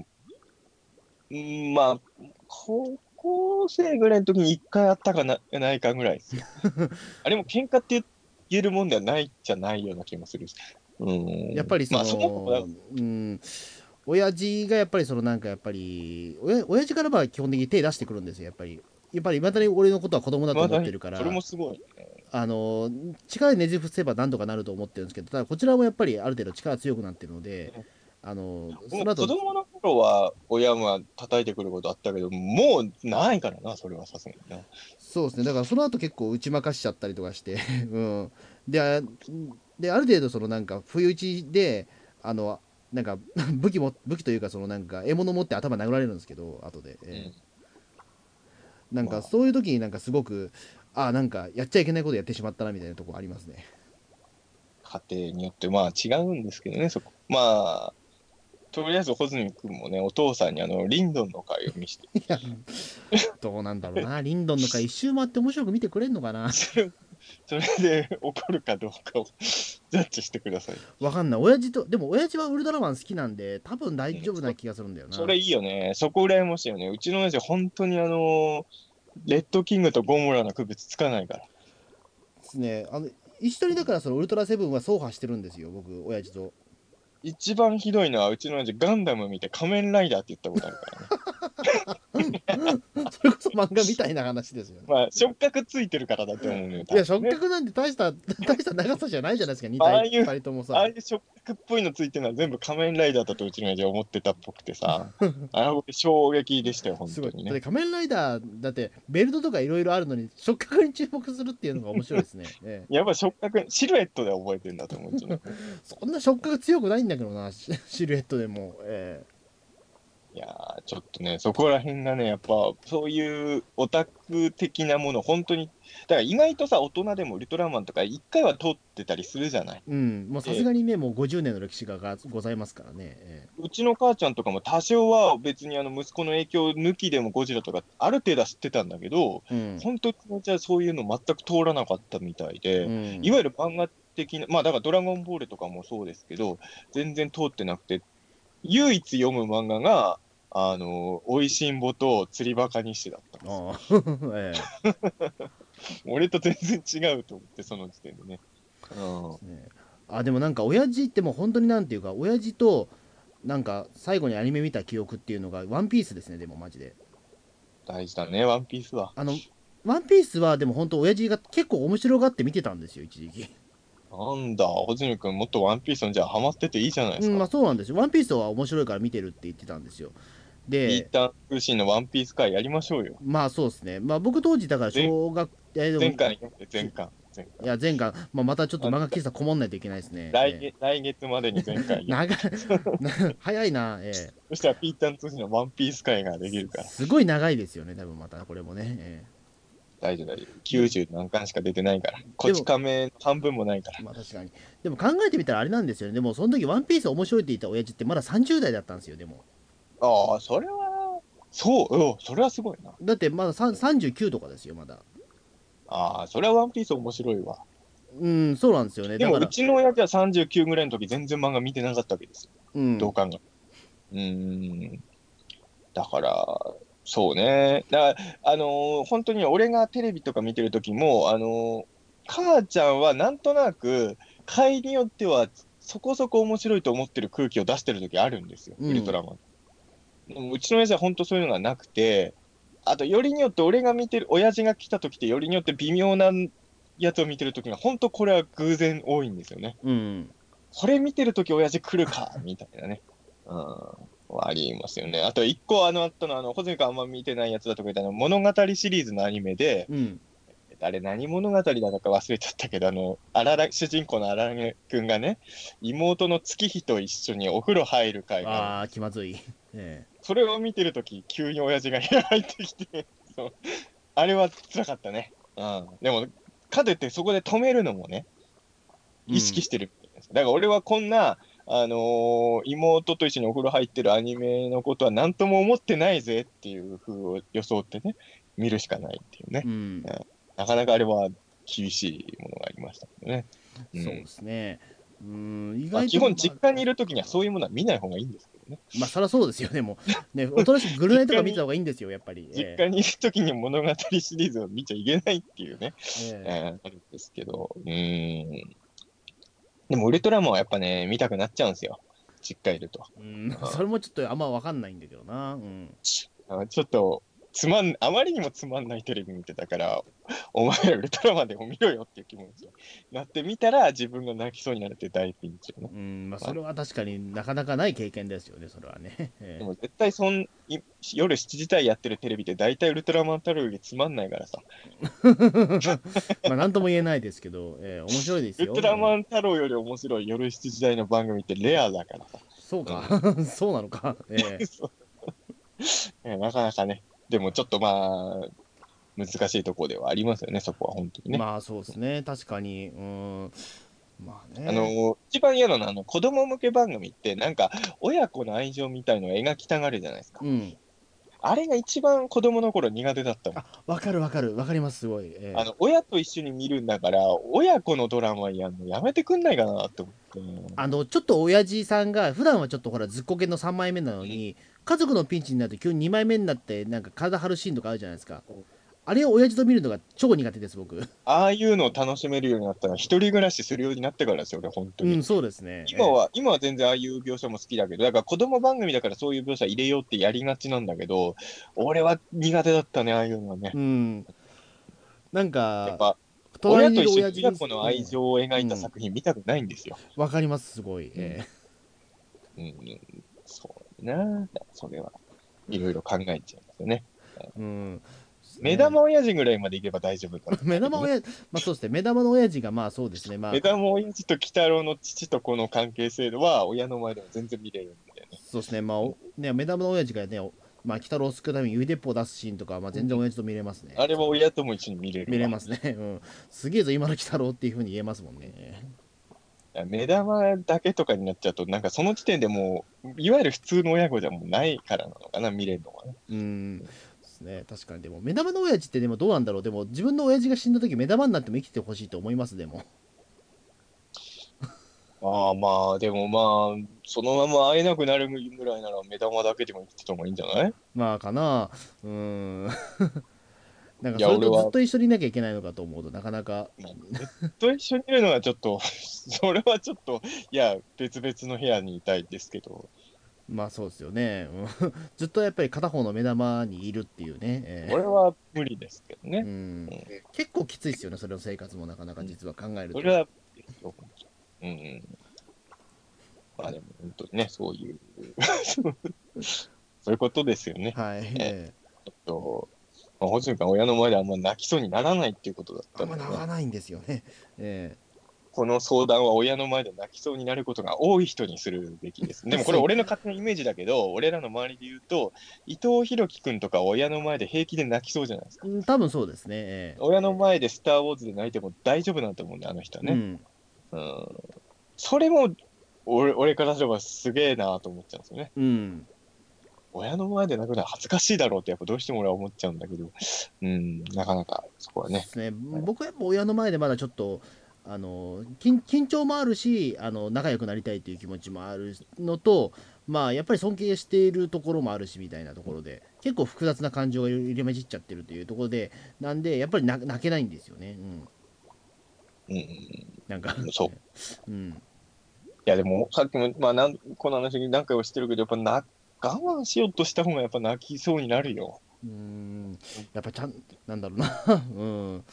S3: うん、まあ、高校生ぐらいの時に一回あったかなないかぐらいですよ。あれも喧嘩って言えるもんではないじゃないような気もするし。うん。
S2: ーやっぱりその、
S3: まあ、そもそもだ
S2: うん、親父がやっぱりそのなんかやっぱり、親親父からは基本的に手出してくるんですよ、やっぱり。やっぱりいまだに俺のことは子供だと思ってるから、
S3: それもすごい、ね。
S2: あの力ねじ伏せばなんとかなると思ってるんですけど、ただこちらもやっぱりある程度力強くなってるので、あのその
S3: 子
S2: 後
S3: 供の頃は親は叩いてくることあったけど、もうないからな、それはさすがにな。
S2: そうですね、だからその後結構打ち負かしちゃったりとかして、うん、であである程度、そのなんか、不意打ちで、あのなんか 武器も武器というか、そのなんか獲物持って頭殴られるんですけど、後で、えーなんか
S3: まあ
S2: そういう時になんかすごく、あなんかやっちゃいけないことやってしまったなみたいなとこありますね。
S3: 家庭によってまあ違うんですけどね、そこ。まあ、とりあえず穂積君もね、お父さんにあの、リンドンの回を見せて、
S2: どうなんだろうな、リンドンの回一周回って面白く見てくれんのかな。
S3: それで怒るかどうかをジャッジしてください。
S2: わかんない。親父と、でも親父はウルトラマン好きなんで、多分大丈夫な気がするんだよな。
S3: それいいよね。そこ羨ましいよね。うちの親父、本当にあの、レッドキングとゴモラの区別つかないから。
S2: ですね。あの一緒にだからそのウルトラセブンは走破してるんですよ、僕、親父と。
S3: 一番ひどいのは、うちの親父、ガンダム見て仮面ライダーって言ったことあるからね。
S2: それこそ漫画みたいな話ですよね。
S3: まあ、触覚ついてるからだと思うのよ。
S2: いや、触覚なんて大した、大した長さじゃないじゃないですか、似た
S3: ああいう
S2: 二人とも
S3: ああ
S2: さ
S3: い。う触覚っぽいのついてるのは全部仮面ライダーだとうちの親父は思ってたっぽくてさ。あれ僕衝撃でしたよ、本
S2: すごい。
S3: 当にね。
S2: 仮面ライダー、だってベルトとかいろいろあるのに、触覚に注目するっていうのが面白いですね。ええ
S3: やっぱ触覚、シルエットで覚えてるんだと思う。うちの
S2: そんな触覚強くないんだけどな、シ シルエットでも。え
S3: いやー、ちょっとね、そこら辺がね、やっぱ、そういうオタク的なもの、本当に、だから意外とさ、大人でもウルトラマンとか、一回は通ってたりするじゃない？
S2: えうん、もうさすがにね、もう50年の歴史ががございますからね。ええ
S3: うちの母ちゃんとかも多少は別にあの息子の影響抜きでもゴジラとか、ある程度は知ってたんだけど、
S2: うん
S3: 本当にじゃあそういうの全く通らなかったみたいで、
S2: うん
S3: いわゆる漫画的な、まあだからドラゴンボールとかもそうですけど、全然通ってなくて、唯一読む漫画が、あの、おいしんぼと釣りバカにしてだった。んですよ
S2: ああ え
S3: 俺と全然違うと思って、その時点でね。
S2: あでもなんか親父ってもう本当になんていうか親父となんか最後にアニメ見た記憶っていうのがワンピースですねでもマジで。
S3: 大事だね、ワンピースは。
S2: あのワンピースはでも本当親父が結構面白がって見てたんですよ一時期
S3: なんだ、穂積君、もっとワンピースのじゃあハマってていいじゃないです
S2: うんまあ
S3: か。
S2: そうなんですよワンピースは面白いから見てるって言ってたんですよ
S3: ピー
S2: で
S3: ター通信のワンピース会やりましょうよ。
S2: まあそうですねまあ僕当時だから小学えでも
S3: 前回前巻。前巻
S2: いや前回、まあ、またちょっと漫画喫茶こもんないといけないですね
S3: 来
S2: え
S3: 月来月までに前回
S2: え。長いな早いなええ
S3: そしたらピーター通信のワンピース会ができるから。
S2: すごい長いですよね多分またこれもね、え
S3: 大丈夫、大丈夫。90何巻しか出てないから。こち亀半分もないから
S2: え。まあ確かにでも考えてみたらあれなんですよねでもその時ワンピース面白いって言った親父ってまだ30代だったんですよでも
S3: ああ、それは、そう、うん、それはすごいな。
S2: だってまださん39とかですよまだ
S3: ああ、それはワンピース面白いわ。
S2: うんそうなんですよね
S3: でも、うちの親父は39ぐらいの時全然漫画見てなかったわけですよ。
S2: うん
S3: どう考えうーん。だから、そうね。だから、あのー本当に俺がテレビとか見てる時も、あのー母ちゃんはなんとなく、会によってはそこそこ面白いと思ってる空気を出してる時あるんですよ、
S2: うん
S3: ウルトラマン。でもうちの親父は本当そういうのがなくて、あと、よりによって俺が見てる、親父が来た時って、よりによって微妙なやつを見てる時が、本当これは偶然多いんですよね。
S2: うん
S3: これ見てる時親父来るか、みたいなね。うん。ありますよね。あと一個あのあったのは、あの、穂積君あんま見てないやつだとか言ったの物語シリーズのアニメで、
S2: うん
S3: あれ何物語だったか忘れちゃったけど、あの、あらら、主人公のあららくんがね、妹の月日と一緒にお風呂入る会がある
S2: ああ気まずい、え
S3: それを見てるとき、急に親父が入ってきて、そうあれは辛かったね。うん。でも、かといってそこで止めるのもね、
S2: え
S3: 意識してる。だから俺はこんな、あのー妹と一緒にお風呂入ってるアニメのことは何とも思ってないぜっていう風を装ってね、見るしかないっていうね。
S2: うん
S3: なかなかあれは厳しいものがありましたけどね。うん
S2: そうですねうん意
S3: まあ、
S2: 外と、
S3: 基本、実家にいるときにはそういうものは見ない方がいいんですけどね。
S2: まあそりゃそうですよねもうねおとなしくグルナイとか見た方がいいんですよやっぱり、
S3: 実
S2: え
S3: 家にいるときに物語シリーズを見ちゃいけないっていうね。
S2: ええ
S3: えーあるんですけど、うーん。でも、ウルトラマンはやっぱね、見たくなっちゃうんですよ。実家いると。
S2: うん、それもちょっとあんま分かんないんだけどな、うん、
S3: あちょっと、つまん、あまりにもつまんないテレビ見てたから、お前らウルトラマンでも見ろよっていう気持ちになってみたら、自分が泣きそうになるっていう大ピンチをね。
S2: うんまあ、それは確かになかなかない経験ですよねそれはね、え え
S3: でも絶対そんい夜7時台やってるテレビって大体ウルトラマン太郎よりつまんないからさ。
S2: まあ何とも言えないですけど、ええ面白いですよ。
S3: ウルトラマン太郎より面白い夜7時台の番組ってレアだからさ。
S2: そうか、そうなのか、ええ
S3: そう。えなかなかね、でもちょっとまあ、難しいところではありますよね、そこは本当にね。
S2: まあそうですね。確かに。うん。まあね。
S3: あの一番嫌なのはあの子供向け番組って、なんか親子の愛情みたいのを描きたがるじゃないですか。
S2: うん。
S3: あれが一番子供の頃苦手だったもん。
S2: あ分かる分かる。分かりますすごい、ええ。
S3: あの親と一緒に見るんだから、親子のドラマやんのやめてくんないかなって思って。
S2: あのちょっと親父さんが普段はちょっとほらずっこけの3枚目なのに家族のピンチになると急に2枚目になってなんか体張るシーンとかあるじゃないですか。
S3: うん
S2: あれを親父と見るのが超苦手です僕
S3: ああいうのを楽しめるようになったのは、一人暮らしするようになってからですよ、俺、本当に。
S2: うんそうですね
S3: 今は、今は全然ああいう描写も好きだけど、だから子供番組だからそういう描写入れようってやりがちなんだけど、俺は苦手だったね、ああいうのはね
S2: ええ。うんなん
S3: やっ
S2: か
S3: ぱ、親と一緒に親子の愛情を描いた作品見たくないんですよ。
S2: わかりますすごい、え
S3: うん、うん、そうだな。それは、いろいろ考えちゃいますよね。
S2: えうん
S3: 目玉親父ぐらいまでいけば大丈夫だ、
S2: 目玉親まあそうですね。目玉の親父がまあそうですね。まあ。
S3: 目玉親父と鬼太郎の父と子の関係性は、親の前でも全然見れるんだよね。
S2: そうですね。まあおね目玉の親父がねおまあ鬼太郎を救うために指鉄砲を出すシーンとかはまあ全然親父と見れますね、
S3: あれは親とも一緒に見れるわ。
S2: 見れますね、うん、すげえぞ今の鬼太郎っていうふうに言えますもんね。
S3: 目玉だけとかになっちゃうと、なんかその時点でもう、いわゆる普通の親子じゃもうないからなのかな、見れるのはね。
S2: うんですね。確かに。でも目玉の親父ってでもどうなんだろう。でも自分の親父が死んだ時目玉になっても生きてほしいと思いますでも。
S3: ああ、まあ、でもまあ、そのまま会えなくなるぐらいなら目玉だけでも生きてた方がいいんじゃない？
S2: まあかな。うーん。なんかそれとずっと一緒にいなきゃいけないのかと思うとなかなか。
S3: ずっと一緒にいるのはちょっと、それはちょっと、いや、別々の部屋にいたいですけど、
S2: まあそうですよね。う んずっとやっぱり片方の目玉にいるっていうね、えー。
S3: 俺は無理ですけどね。
S2: うん、結構きついですよねそれの生活もなかなか実は考えると、
S3: それは、うんうん。まあでも本当にね、そういう、そういうことですよね。
S2: はい、え
S3: えっと、まあ、星野君は親の前であんま泣きそうにならないっていうことだっ
S2: ーあんま
S3: たので、
S2: ならないんですよね、え
S3: この相談は親の前で泣きそうになることが多い人にするべきです。でもこれ俺の勝手なイメージだけど、俺らの周りで言うと、伊藤博樹君とか親の前で平気で泣きそうじゃないですか。
S2: ーうん多分そうですね、えー
S3: 親の前でスター・ウォーズで泣いても大丈夫なんだと思うんだよ、あの人はね。
S2: うん、
S3: うん。それも、俺俺からすればすげえなと思っちゃうんですよね。
S2: うん、
S3: 親の前で泣くのは恥ずかしいだろうってやっぱどうしても俺は思っちゃうんだけど、うん、なかなかそこはね
S2: ね僕はやっぱ親の前でまだちょっとあの緊緊張もあるしあの仲良くなりたいっていう気持ちもあるのとまあやっぱり尊敬しているところもあるしみたいなところで結構複雑な感情が入り混じっちゃってるというところでなんでやっぱり泣泣けないんですよね、うん、
S3: うん、
S2: なんか。
S3: うんそう。
S2: うん、
S3: いやでもさっきも、まあ、なんこの話何回もしてるけど、やっぱな我慢しようとした方がやっぱ泣きそうになるよ。
S2: うん。やっぱちゃんなんだろうな。うん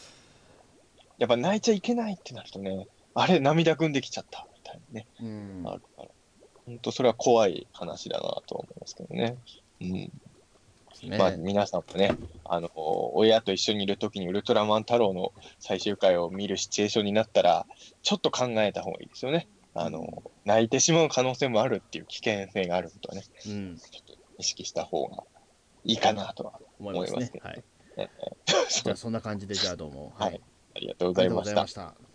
S3: やっぱ泣いちゃいけないってなるとね、あれ、涙ぐんできちゃったみたいなね、
S2: うん
S3: あるから。本当それは怖い話だなとは思いますけどね。うん。
S2: ね
S3: まあ、皆さんもね、あの、親と一緒にいるときにウルトラマン太郎の最終回を見るシチュエーションになったら、ちょっと考えた方がいいですよね。あの、泣いてしまう可能性もあるっていう危険性があることはね、
S2: うん、
S3: ちょっと意識した方がいいかなとは
S2: 思います
S3: け。ど
S2: ねはい。
S3: ね。
S2: じゃあそんな感じでじゃあどうも。
S3: はい
S2: ありがとうございま。した。